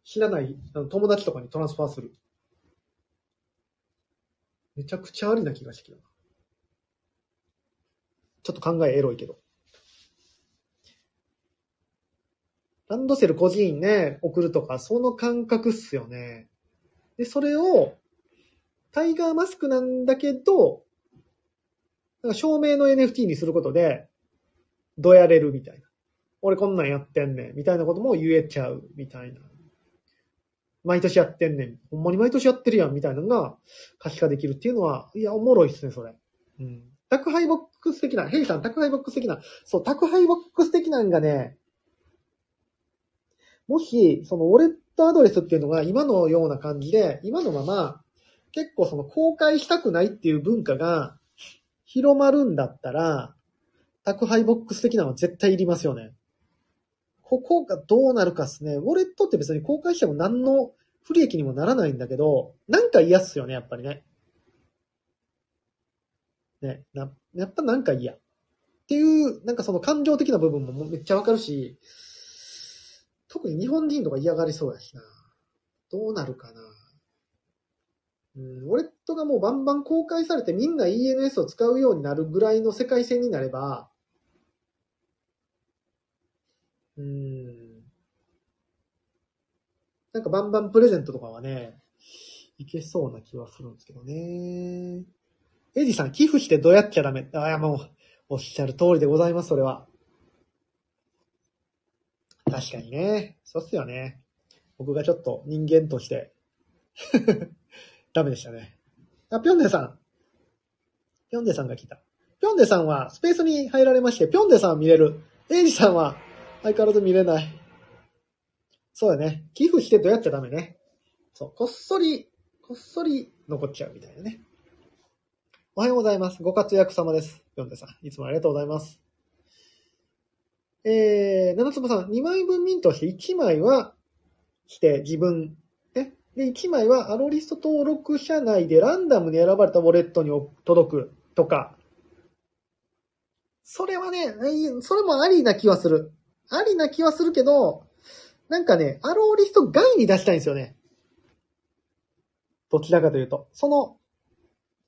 知らない友達とかにトランスファーする。めちゃくちゃありな気がしてきた。ちょっと考えエロいけど。ランドセル個人ね、送るとか、その感覚っすよね。で、それを、タイガーマスクなんだけど、なんか証明の NFT にすることで、どやれるみたいな。俺こんなんやってんねん、みたいなことも言えちゃう、みたいな。毎年やってんねん。ほんまに毎年やってるやん、みたいなのが可視化できるっていうのは、いや、おもろいっすね、それ。うん。宅配ボックス的な、ヘイさん、宅配ボックス的な、そう、宅配ボックス的なんがね、もし、そのウォレットアドレスっていうのが今のような感じで、今のまま、結構その公開したくないっていう文化が広まるんだったら、宅配ボックス的なのは絶対いりますよね。ここがどうなるかっすね。ウォレットって別に公開しても何の不利益にもならないんだけど、なんか嫌っすよね、やっぱりね。ね、な、やっぱなんか嫌。っていう、なんかその感情的な部分もめっちゃわかるし、特に日本人とか嫌がりそうやしな。どうなるかな。うん、ウォレットがもうバンバン公開されてみんな ENS を使うようになるぐらいの世界線になれば、うん。なんかバンバンプレゼントとかはね、いけそうな気はするんですけどね。エディさん、寄付してどうやっちゃダメ？あ、いやもう、おっしゃる通りでございます、それは。確かにね。そうっすよね。僕がちょっと人間として、ダメでしたね。あ、ぴょんでさん。ぴょんでさんが来た。ぴょんでさんはスペースに入られまして、ぴょんでさんは見れる。エイジさんは相変わらず見れない。そうだね。寄付してどうやっちゃダメね。そう。こっそり、こっそり残っちゃうみたいなね。おはようございます。ご活躍様です。ぴょんでさん。いつもありがとうございます。えー、七つさん、2枚分ミントして1枚はして自分、で、1枚はアロリスト登録者内でランダムに選ばれたウォレットに届くとか。それはね、それもありな気はする。ありな気はするけど、なんかね、アローリスト外に出したいんですよね。どちらかというと。その、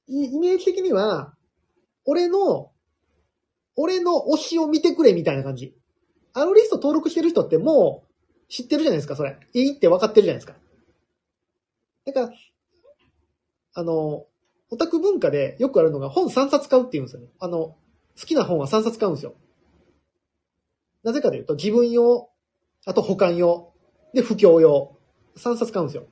イメージ的には、俺の、俺の推しを見てくれみたいな感じ。アローリスト登録してる人ってもう知ってるじゃないですか、それ。いいって分かってるじゃないですか。だか、あの、オタク文化でよくあるのが本3冊買うって言うんですよね。あの、好きな本は3冊買うんですよ。なぜかというと、自分用、あと保管用、で、不況用、3冊買うんですよ。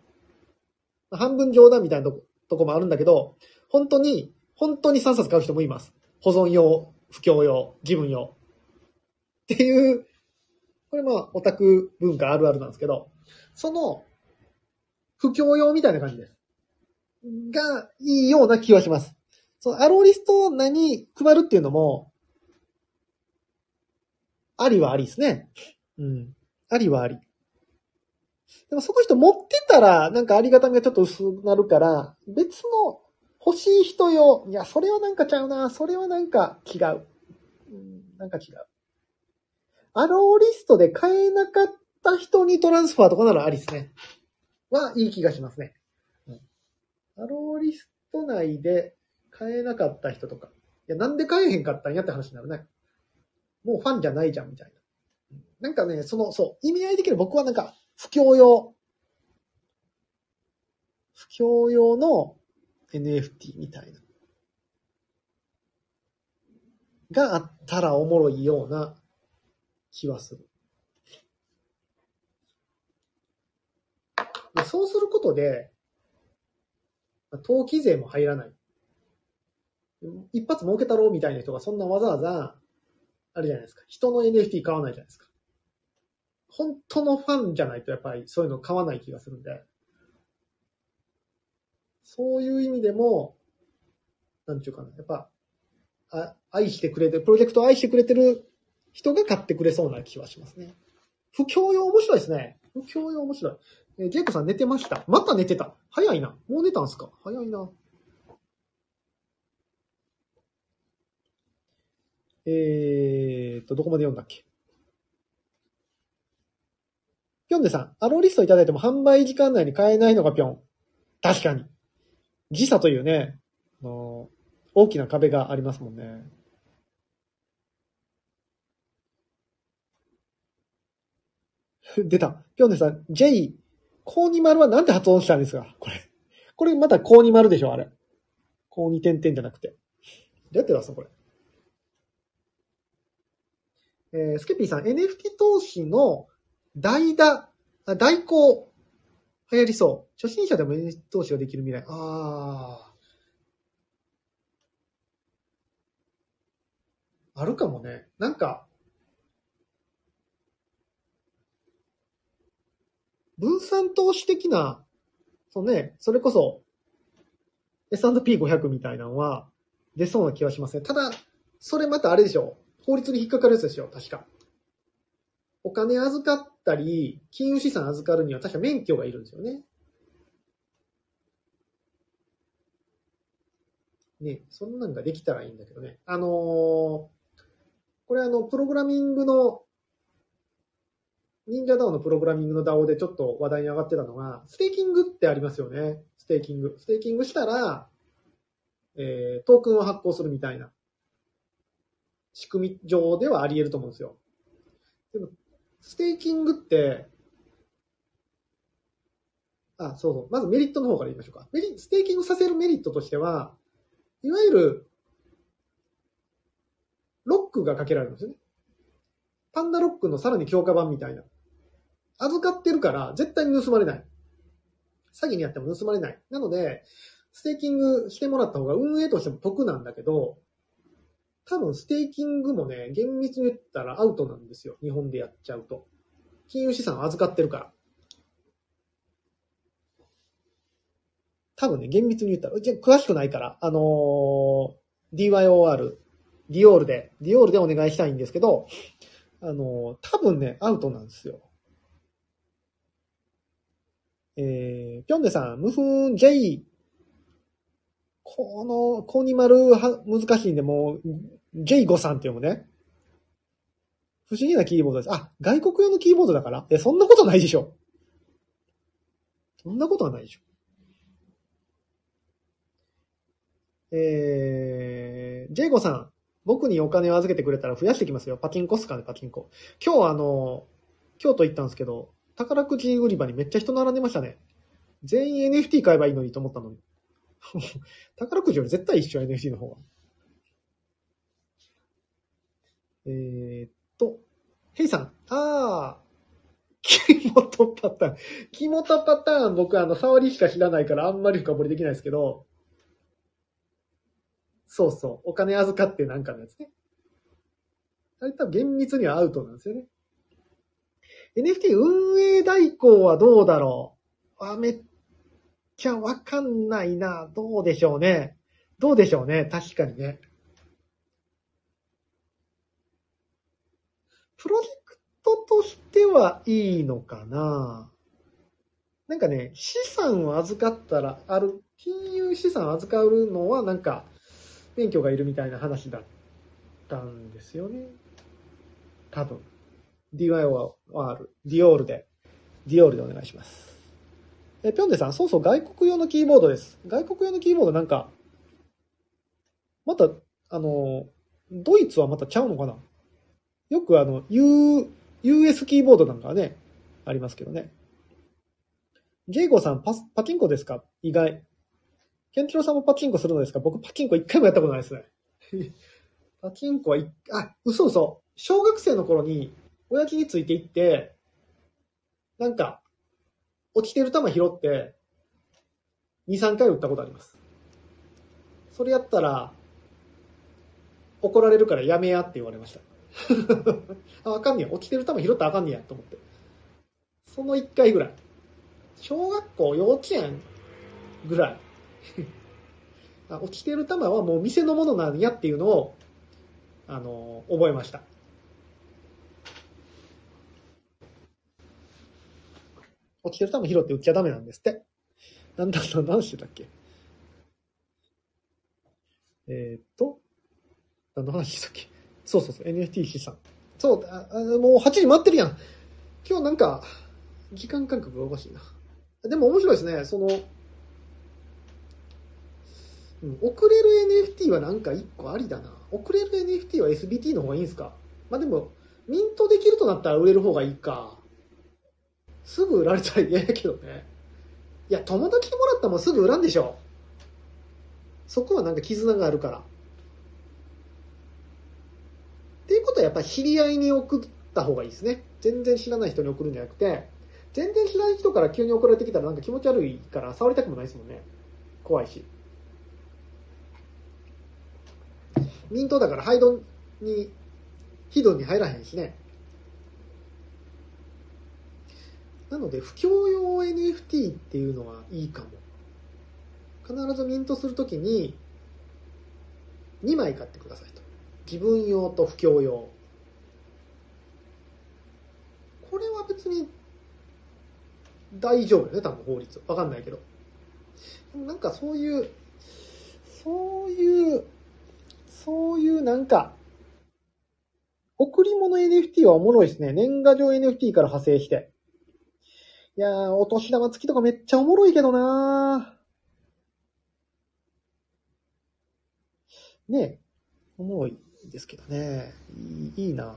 半分冗談みたいなとこ、とこもあるんだけど、本当に、本当に3冊買う人もいます。保存用、不況用、自分用。っていう、これまあ、オタク文化あるあるなんですけど、その、不況用みたいな感じです。が、いいような気はします。そのアローリスト何配るっていうのも、ありはありですね。うん。ありはあり。でもその人持ってたら、なんかありがたみがちょっと薄くなるから、別の欲しい人用、いや、それはなんかちゃうな、それはなんか違う。うん、なんか違う。アローリストで買えなかった人にトランスファーとかならありですね。は、いい気がしますね。うん、アローリスト内で買えなかった人とか。いや、なんで買えへんかったんやって話になるね。もうファンじゃないじゃん、みたいな。なんかね、その、そう、意味合い的に僕はなんか、不況用。不況用の NFT みたいな。があったらおもろいような気はする。でそうすることで、登記税も入らない。一発儲けたろうみたいな人がそんなわざわざ、あれじゃないですか。人の NFT 買わないじゃないですか。本当のファンじゃないとやっぱりそういうの買わない気がするんで。そういう意味でも、なんちゅうかな。やっぱ、あ愛してくれて、プロジェクトを愛してくれてる人が買ってくれそうな気はしますね。不況用面白いですね。不況用面白い。えージェイコさん寝てました。また寝てた。早いな。もう寝たんすか？早いな。えーっと、どこまで読んだっけ？ぴょんでさん、アローリストいただいても販売時間内に買えないのがぴょん。確かに。時差というね、あの大きな壁がありますもんね。出た。ぴょんでさん、J、コーニマルはなんて発音したんですか？これ。これまたコーニマルでしょあれ。コーニ点々じゃなくて。どうやって出すのこれ？えー、スケピーさん、NFT 投資の代打、あ代行、流行りそう。初心者でも NFT 投資ができる未来。ああ。あるかもね。なんか、分散投資的な、そうね、それこそ、S&P500 みたいなのは出そうな気はしますね。ただ、それまたあれでしょ。法律に引っかかるやつでしょ、確か。お金預かったり、金融資産預かるには確か免許がいるんですよね。ね、そんなんができたらいいんだけどね。あのーこれあの、プログラミングの、忍者 DAO のプログラミングの DAO でちょっと話題に上がってたのが、ステーキングってありますよね。ステーキング。ステーキングしたら、えー、トークンを発行するみたいな仕組み上ではあり得ると思うんですよ。でも、ステーキングって、あ、そうそう。まずメリットの方から言いましょうか。メリステーキングさせるメリットとしては、いわゆる、ロックがかけられるんですよね。パンダロックのさらに強化版みたいな。預かってるから絶対に盗まれない。詐欺にあっても盗まれない。なので、ステーキングしてもらった方が運営としても得なんだけど、多分ステーキングもね、厳密に言ったらアウトなんですよ。日本でやっちゃうと。金融資産を預かってるから。多分ね、厳密に言ったら、うち詳しくないから、あのー DYOR、ディオールで、ディオールでお願いしたいんですけど、あのー多分ね、アウトなんですよ。えー、ぴょんでさん、無風 J、この、コニマルは難しいんで、もう、J5 さんっていうのもね、不思議なキーボードです。あ、外国用のキーボードだからえ、そんなことないでしょ。そんなことはないでしょ。えー、J5 さん、僕にお金を預けてくれたら増やしてきますよ。パチンコっすかね、パチンコ。今日あの、京都行ったんですけど、宝くじ売り場にめっちゃ人並んでましたね。全員 NFT 買えばいいのにと思ったのに。宝くじより絶対一緒 NFT の方が。えー、っと、ヘイさん。あー。木本パターン。木本パターン僕あの、触りしか知らないからあんまり深掘りできないですけど、そうそう。お金預かってなんかのやつね。あれ多分厳密にはアウトなんですよね。NFT 運営代行はどうだろう？あ、めっちゃわかんないな。どうでしょうね。どうでしょうね。確かにね。プロジェクトとしてはいいのかな？なんかね、資産を預かったら、ある、金融資産を預かるのはなんか、免許がいるみたいな話だったんですよね。多分。DYOR、ディオールで、ディオールでお願いします。え、ぴょんでさん、そうそう、外国用のキーボードです。外国用のキーボードなんか、また、あの、ドイツはまたちゃうのかな？よくあの、U、US キーボードなんかね、ありますけどね。ジェイゴさん、パ、パチンコですか？意外。ケンチロさんもパチンコするのですか？僕パチンコ一回もやったことないですね。パチンコはい、あ、嘘嘘。小学生の頃に、親父について行って、なんか、落ちてる球拾って、2、3回打ったことあります。それやったら、怒られるからやめやって言われました。あ、あかんねや。落ちてる球拾ったらあかんねやと思って。その1回ぐらい。小学校、幼稚園ぐらい。あ落ちてる玉はもう店のものなんやっていうのを、あの、覚えました。落ちてる玉拾って売っちゃダメなんですって。なんだ、なんだ、何してたっけ？えー、っと、何の話したっけ？そうそうそう、NFT 資産。そう、ああもう8時回ってるやん。今日なんか、時間感覚がおかしいな。でも面白いですね。その、うん、送れる NFT はなんか一個ありだな。送れる NFT は SBT の方がいいんすか？まあでも、ミントできるとなったら売れる方がいいか。すぐ売られたら嫌やけどね。いや、友達にもらったもうすぐ売らんでしょ。そこはなんか絆があるから。っていうことはやっぱ知り合いに送った方がいいですね。全然知らない人に送るんじゃなくて、全然知らない人から急に送られてきたらなんか気持ち悪いから触りたくもないですもんね。怖いし。ミントだからハイドに、ヒドに入らへんしね。なので、不況用 NFT っていうのはいいかも。必ずミントするときに、2枚買ってくださいと。自分用と不況用。これは別に大丈夫よね、多分法律。わかんないけど。なんかそういう、そういう、そういうなんか、贈り物 NFT はおもろいですね。年賀状 NFT から派生して。いやー、お年玉付きとかめっちゃおもろいけどなー。ねえ、おもろいですけどね。いいいいな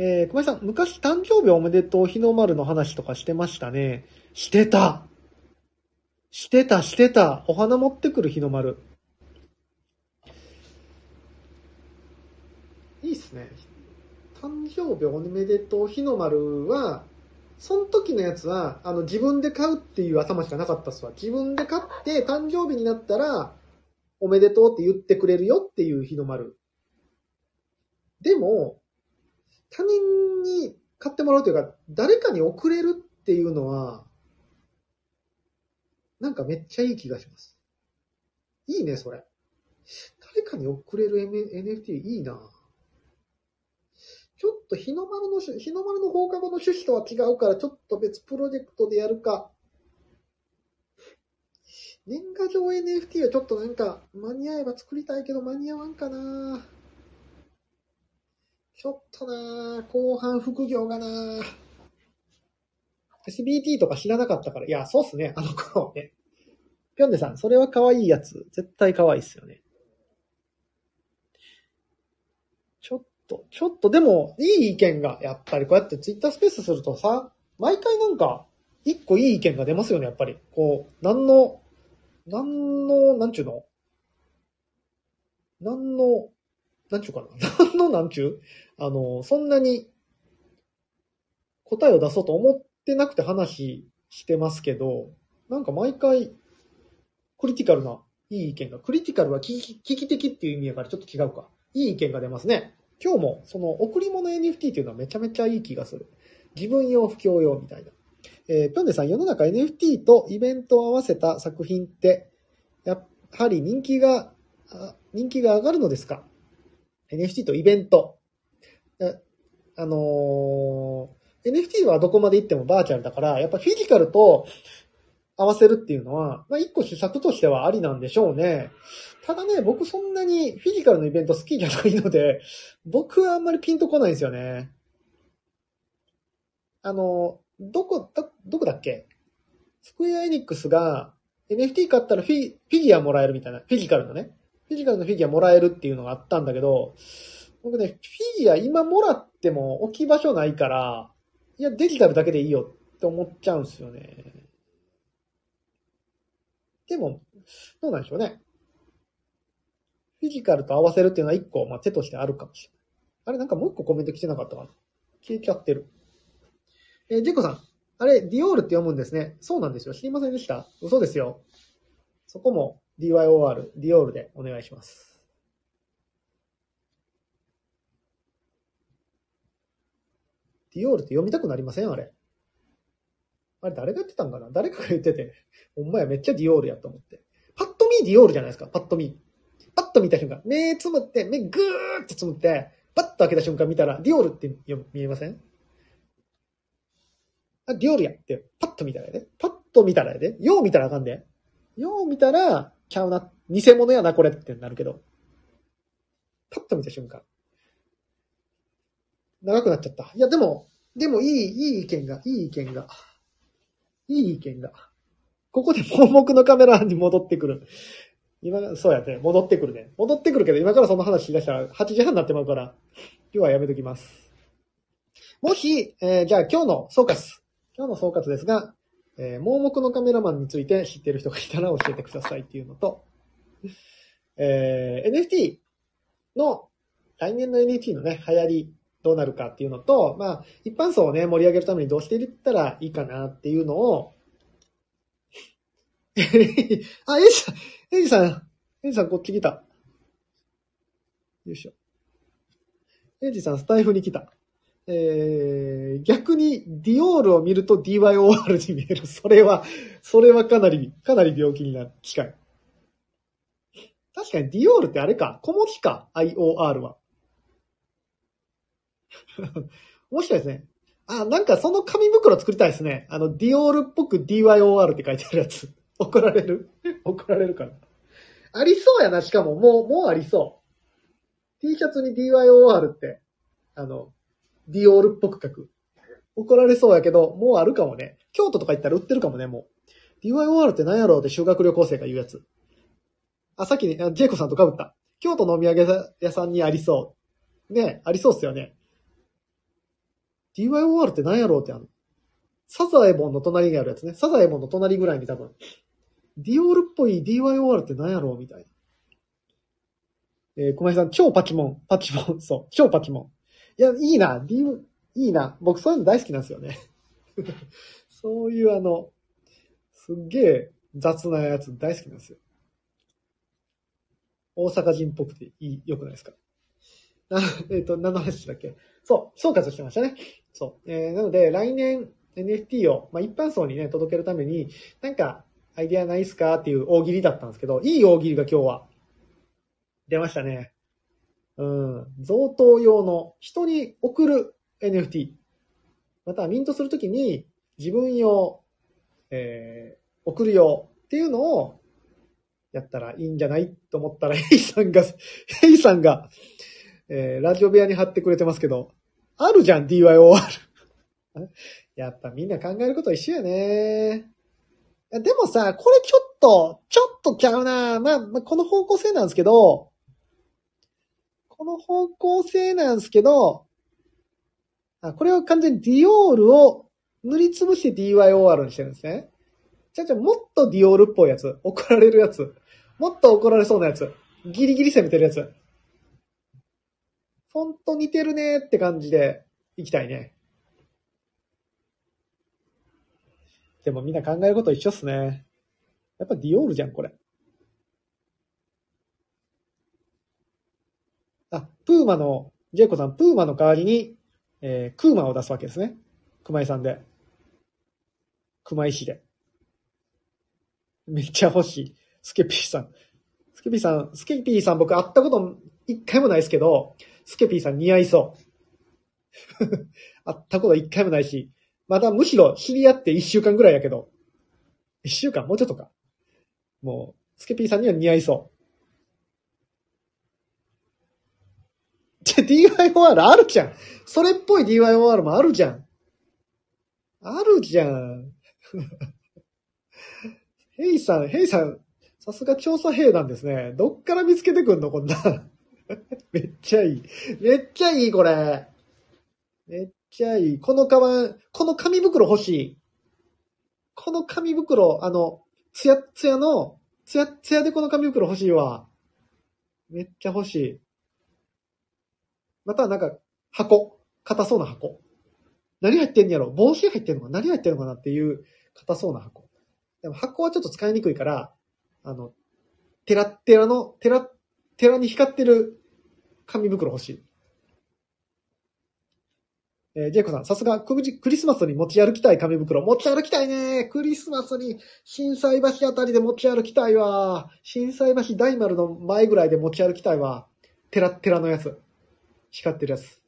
えー、小林さん、昔誕生日おめでとう日の丸の話とかしてましたね。してたしてた、してた。お花持ってくる日の丸。いいっすね。誕生日おめでとう日の丸は、その時のやつは、あの、自分で買うっていう頭しかなかったっすわ。自分で買って、誕生日になったら、おめでとうって言ってくれるよっていう日の丸。でも、他人に買ってもらうというか、誰かに送れるっていうのは、なんかめっちゃいい気がします。いいね、それ。誰かに送れる M- NFT いいなちょっと日の丸のし、日の丸の放課後の趣旨とは違うから、ちょっと別プロジェクトでやるか。年賀状 NFT はちょっとなんか、間に合えば作りたいけど間に合わんかなちょっとな後半副業がな SBT とか知らなかったから、いや、そうっすね、あの頃ね。ぴょんでさん、それは可愛いやつ。絶対可愛いっすよね。ちょっと、ちょっと、でも、いい意見が、やっぱりこうやってツイッタースペースするとさ、毎回なんか、一個いい意見が出ますよね、やっぱり。こう、なんの、なんの、なんちゅうの？なんの、なんちゅうかな？なんの、なんちゅう？あの、そんなに答えを出そうと思ってなくて話してますけど、なんか毎回、クリティカルな、いい意見が、クリティカルは危機危機的っていう意味やからちょっと違うか。いい意見が出ますね。今日も、その、贈り物 NFT っていうのはめちゃめちゃいい気がする。自分用、不況用みたいな。えー、ぴょんでさん、世の中 NFT とイベントを合わせた作品って、やはり人気が、人気が上がるのですか ?NFT とイベント。あのー NFT はどこまで行ってもバーチャルだから、やっぱフィジカルと合わせるっていうのは、まあ一個施策としてはありなんでしょうね。ただね、僕そんなにフィジカルのイベント好きじゃないので、僕はあんまりピンとこないんですよね。あの、どこ、ど、どこだっけ？スクエアエニックスが NFT 買ったらフィフィギュアもらえるみたいな、フィジカルのね。フィジカルのフィギュアもらえるっていうのがあったんだけど、僕ね、フィギュア今もらっても置き場所ないから、いや、デジタルだけでいいよって思っちゃうんですよね。でも、どうなんでしょうね。フィジカルと合わせるっていうのは一個、まあ、手としてあるかもしれない。あれなんかもう一個コメント来てなかったかな消えちゃってる。えージェコさん。あれ、ディオールって読むんですね。そうなんですよ。知りませんでした？嘘ですよ。そこも DYOR、ディオールでお願いします。ディオールって読みたくなりません？あれ。あれ誰が言ってたんかな？誰かが言ってて、ほんまやめっちゃディオールやと思って。パッと見ディオールじゃないですか、パッと見。パッと見た瞬間、目つむって、目ぐーってつむって、パッと開けた瞬間見たら、ディオールって見えません？あ、ディオールやって、パッと見たらやで。パッと見たらやで。よう見たらあかんで。よう見たら、ちゃうな。偽物やな、これってなるけど。パッと見た瞬間。長くなっちゃった。いや、でも、でもいい、いい意見が、いい意見が。いい意見が。ここで盲目のカメラに戻ってくる。今、そうやね。戻ってくるね。戻ってくるけど、今からその話し出したら8時半になってまうから、今日はやめときます。もし、えー、じゃあ今日の総括。今日の総括ですが、えー、盲目のカメラマンについて知ってる人がいたら教えてくださいっていうのと、えー、NFT の、来年の NFT のね、流行り、どうなるかっていうのと、まあ、一般層をね、盛り上げるためにどうしていったらいいかなっていうのを、あ、エイジさん、エイジさん、エイジさんこっち来た。よいしょ。エイジさんスタイフに来た。えー、逆にディオールを見ると DYOR に見える。それは、それはかなり、かなり病気になる機会。確かにディオールってあれか、小文字か、IOR は。面白いですね。あ、なんかその紙袋作りたいですね。あの、ディオールっぽく DYOR って書いてあるやつ。怒られる 怒られるかなありそうやな、しかも、もう、もうありそう。T シャツに DYOR って、あの、ディオールっぽく書く。怒られそうやけど、もうあるかもね。京都とか行ったら売ってるかもね、もう。DYOR って何やろう？って修学旅行生が言うやつ。あ、さっきに、ジェイコさんと被った。京都のお土産屋さんにありそう。ねありそうっすよね。DYOR って何やろうってあの、サザエボンの隣にあるやつね。サザエボンの隣ぐらいに多分、ディオールっぽい DYOR って何やろうみたいな。えー、小林さん、超パチモン。パチモン。そう。超パチモン。いや、いいな。D、いいな。僕そういうの大好きなんですよね。そういうあの、すっげえ雑なやつ大好きなんですよ。大阪人っぽくていい、良くないですか、えっ、と、何の話だっけそう、総括してましたね。そう。えー、なので、来年 NFT を、まあ、一般層にね、届けるために、なんか、アイディアないっすかっていう大喜利だったんですけど、いい大喜利が今日は出ましたね。うん。贈答用の人に送る NFT。またミントするときに自分用、えー、送る用っていうのをやったらいいんじゃない？と思ったら、ヘイさんが、ヘイさんが、えー、ラジオ部屋に貼ってくれてますけど、あるじゃん、DYOR。やっぱみんな考えること一緒やね。でもさ、これちょっと、ちょっとちゃうな。まあ、まあ、この方向性なんですけど、この方向性なんですけど、あ、これは完全にディオールを塗りつぶして DYOR にしてるんですね。じゃじゃもっとディオールっぽいやつ、怒られるやつ、もっと怒られそうなやつ、ギリギリ攻めてるやつ。フォント似てるねって感じでいきたいね。でもみんな考えること一緒っすね。やっぱディオールじゃん、これ。あ、プーマの、ジェイコさん、プーマの代わりに、えー、クーマを出すわけですね。熊井さんで。熊井市で。めっちゃ欲しい。スケピーさん。スケピーさん、スケピーさん僕会ったこと一回もないですけど、スケピーさん似合いそう。会ったこと一回もないし、まだむしろ知り合って一週間ぐらいやけど、一週間？もうちょっとか。もう、スケピーさんには似合いそう。じゃ、DYOR あるじゃん。それっぽい DYOR もあるじゃん。あるじゃん。ヘイさん、ヘイさん、さすが調査兵なんですね。どっから見つけてくんのこんな。めっちゃいい。めっちゃいい、これ。めっちゃいい。このカバン、この紙袋欲しい。この紙袋、あの、つやつやの、つやつやでこの紙袋欲しいわ。めっちゃ欲しい。またなんか、箱。硬そうな箱。何入ってんやろ？帽子入ってんのか？何入ってんのかなっていう硬そうな箱。でも箱はちょっと使いにくいから、あの、テラッテラの、テラ、テラに光ってる紙袋欲しい。えージェイコさん、さすがクリスマスに持ち歩きたい紙袋。持ち歩きたいねクリスマスに、震災橋あたりで持ち歩きたいわ。震災橋大丸の前ぐらいで持ち歩きたいわ。テラッテラのやつ。光ってるやつ。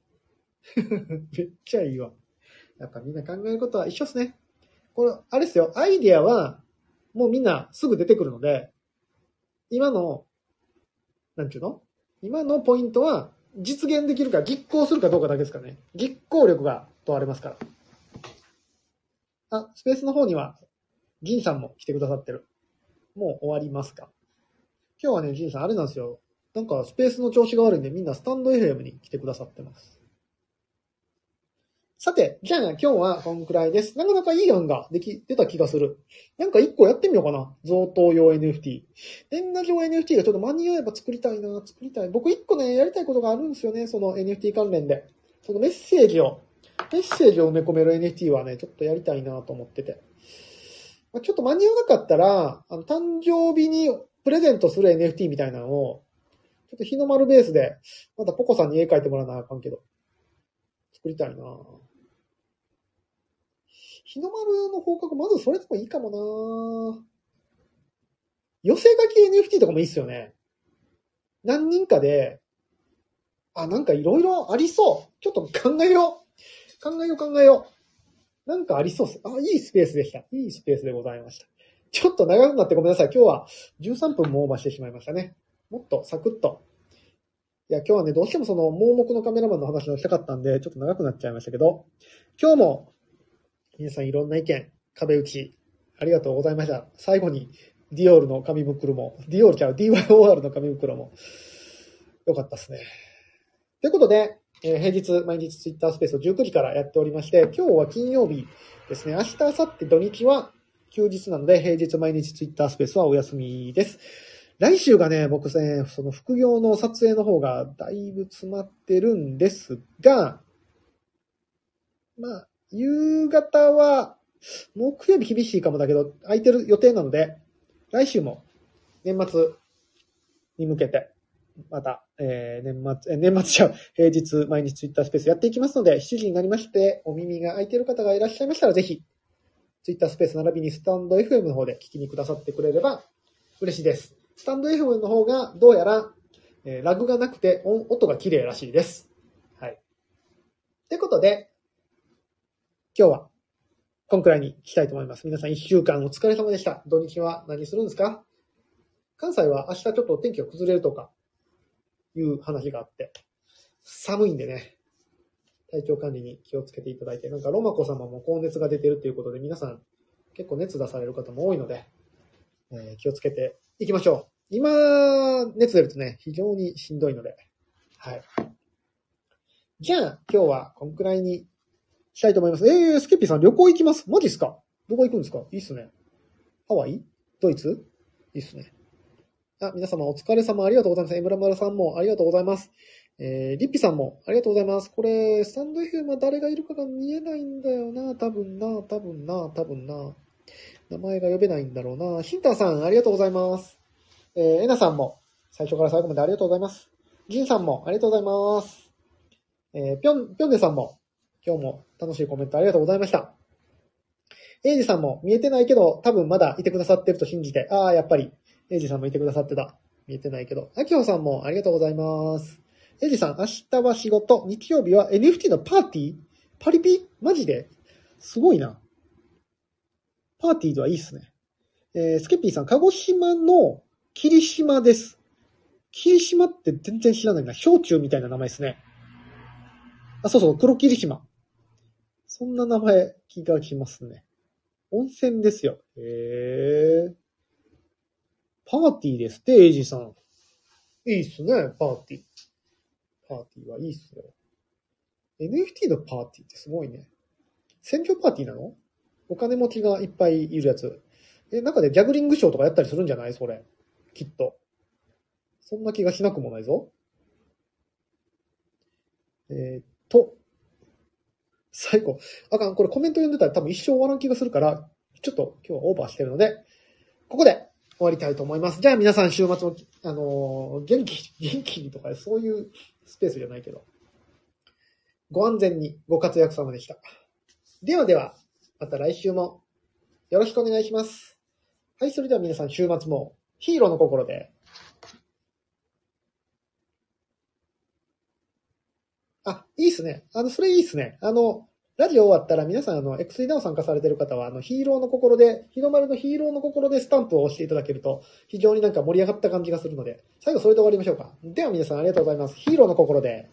めっちゃいいわ。やっぱみんな考えることは一緒っすね。これ、あれですよ。アイディアは、もうみんなすぐ出てくるので、今の、なんちゅうの？今のポイントは、実現できるか、実行するかどうかだけですかね。実行力が問われますから。あ、スペースの方には、銀さんも来てくださってる。もう終わりますか今日はね、銀さん、あれなんですよ。なんか、スペースの調子が悪いんで、みんなスタンド FM に来てくださってます。さて、じゃあ今日はこんくらいです。なかなかいい案ができ、出た気がする。なんか一個やってみようかな。贈答用 NFT。年賀状 NFT がちょっと間に合えば作りたいな、作りたい。僕一個ね、やりたいことがあるんですよね。その NFT 関連で。そのメッセージを、メッセージを埋め込める NFT はね、ちょっとやりたいなと思ってて。ちょっと間に合わなかったら、あの、誕生日にプレゼントする NFT みたいなのを、ちょっと日の丸ベースで、またポコさんに絵描いてもらわなあかんけど、作りたいなぁ日の丸の方角、まずそれでもいいかもな寄せ書き NFT とかもいいっすよね。何人かで、あ、なんかいろいろありそう。ちょっと考えよう。考えよう考えよう。なんかありそうっす。あ、いいスペースでした。いいスペースでございました。ちょっと長くなってごめんなさい。今日は13分もオーバーしてしまいましたね。もっとサクッと。いや、今日はね、どうしてもその盲目のカメラマンの話をしたかったんで、ちょっと長くなっちゃいましたけど、今日も皆さんいろんな意見、壁打ち、ありがとうございました。最後に、ディオールの紙袋も、ディオールちゃう、DYOR の紙袋も、よかったですね。ということで、えー平日、毎日ツイッタースペースを19時からやっておりまして、今日は金曜日ですね。明日、明後日、土日は休日なので、平日毎日ツイッタースペースはお休みです。来週がね、僕ね、その副業の撮影の方がだいぶ詰まってるんですが、まあ、夕方は、木曜日厳しいかもだけど、空いてる予定なので、来週も年末に向けて、また、えー年末、えー年末じゃ平日毎日ツイッタースペースやっていきますので、7時になりまして、お耳が空いてる方がいらっしゃいましたら、ぜひ、ツイッタースペース並びにスタンド FM の方で聞きにくださってくれれば嬉しいです。スタンド FM の方がどうやら、えーラグがなくて音音が綺麗らしいです。はい。ということで、今日は、こんくらいにしたいと思います。皆さん一週間お疲れ様でした。土日は何するんですか？関西は明日ちょっと天気が崩れるとか、いう話があって、寒いんでね、体調管理に気をつけていただいて、なんかロマコ様も高熱が出てるということで、皆さん結構熱出される方も多いので、えー気をつけていきましょう。今、熱出るとね、非常にしんどいので、はい。じゃあ、今日はこんくらいにしたいと思います。えー、スケッピーさん旅行行きます？マジっすか？どこ行くんですか？いいっすね。ハワイ？ドイツ？いいっすね。あ、皆様お疲れ様ありがとうございます。エムラムラさんもありがとうございます。えー、リッピさんもありがとうございます。これ、スタンド FM は誰がいるかが見えないんだよな。多分な、多分な、多分な。名前が呼べないんだろうな。ヒンターさん、ありがとうございます。えー、エナさんも、最初から最後までありがとうございます。ジンさんも、ありがとうございます。えー、ぴょん、ぴょんねさんも、今日も楽しいコメントありがとうございました。エイジさんも見えてないけど、多分まだいてくださってると信じて、ああ、やっぱり、エイジさんもいてくださってた。見えてないけど。アキホさんもありがとうございます。エイジさん、明日は仕事、日曜日は NFT のパーティー？パリピ？マジで？すごいな。パーティーではいいっすね。えー、スケッピーさん、鹿児島の霧島です。霧島って全然知らないな。氷柱みたいな名前ですね。あ、そうそう、黒霧島。そんな名前気がしますね。温泉ですよ。へえ。パーティーですって、エイジさん。いいっすね、パーティー。パーティーはいいっすよ。NFT のパーティーってすごいね。選挙パーティーなの？お金持ちがいっぱいいるやつ。え、中でギャグリングショーとかやったりするんじゃない？それ。きっと。そんな気がしなくもないぞ。えーっと。最後。あかん、これコメント読んでたら多分一生終わらん気がするから、ちょっと今日はオーバーしてるので、ここで終わりたいと思います。じゃあ皆さん週末も、あのー元気、元気にとかそういうスペースじゃないけど、ご安全にご活躍様でした。ではでは、また来週もよろしくお願いします。はい、それでは皆さん週末もヒーローの心で。あ、いいっすね。あの、それいいっすね。あの、ラジオ終わったら皆さん、あの、X ダウン参加されてる方は、あの、ヒーローの心で、日の丸のヒーローの心でスタンプを押していただけると、非常になんか盛り上がった感じがするので、最後それで終わりましょうか。では皆さんありがとうございます。ヒーローの心で。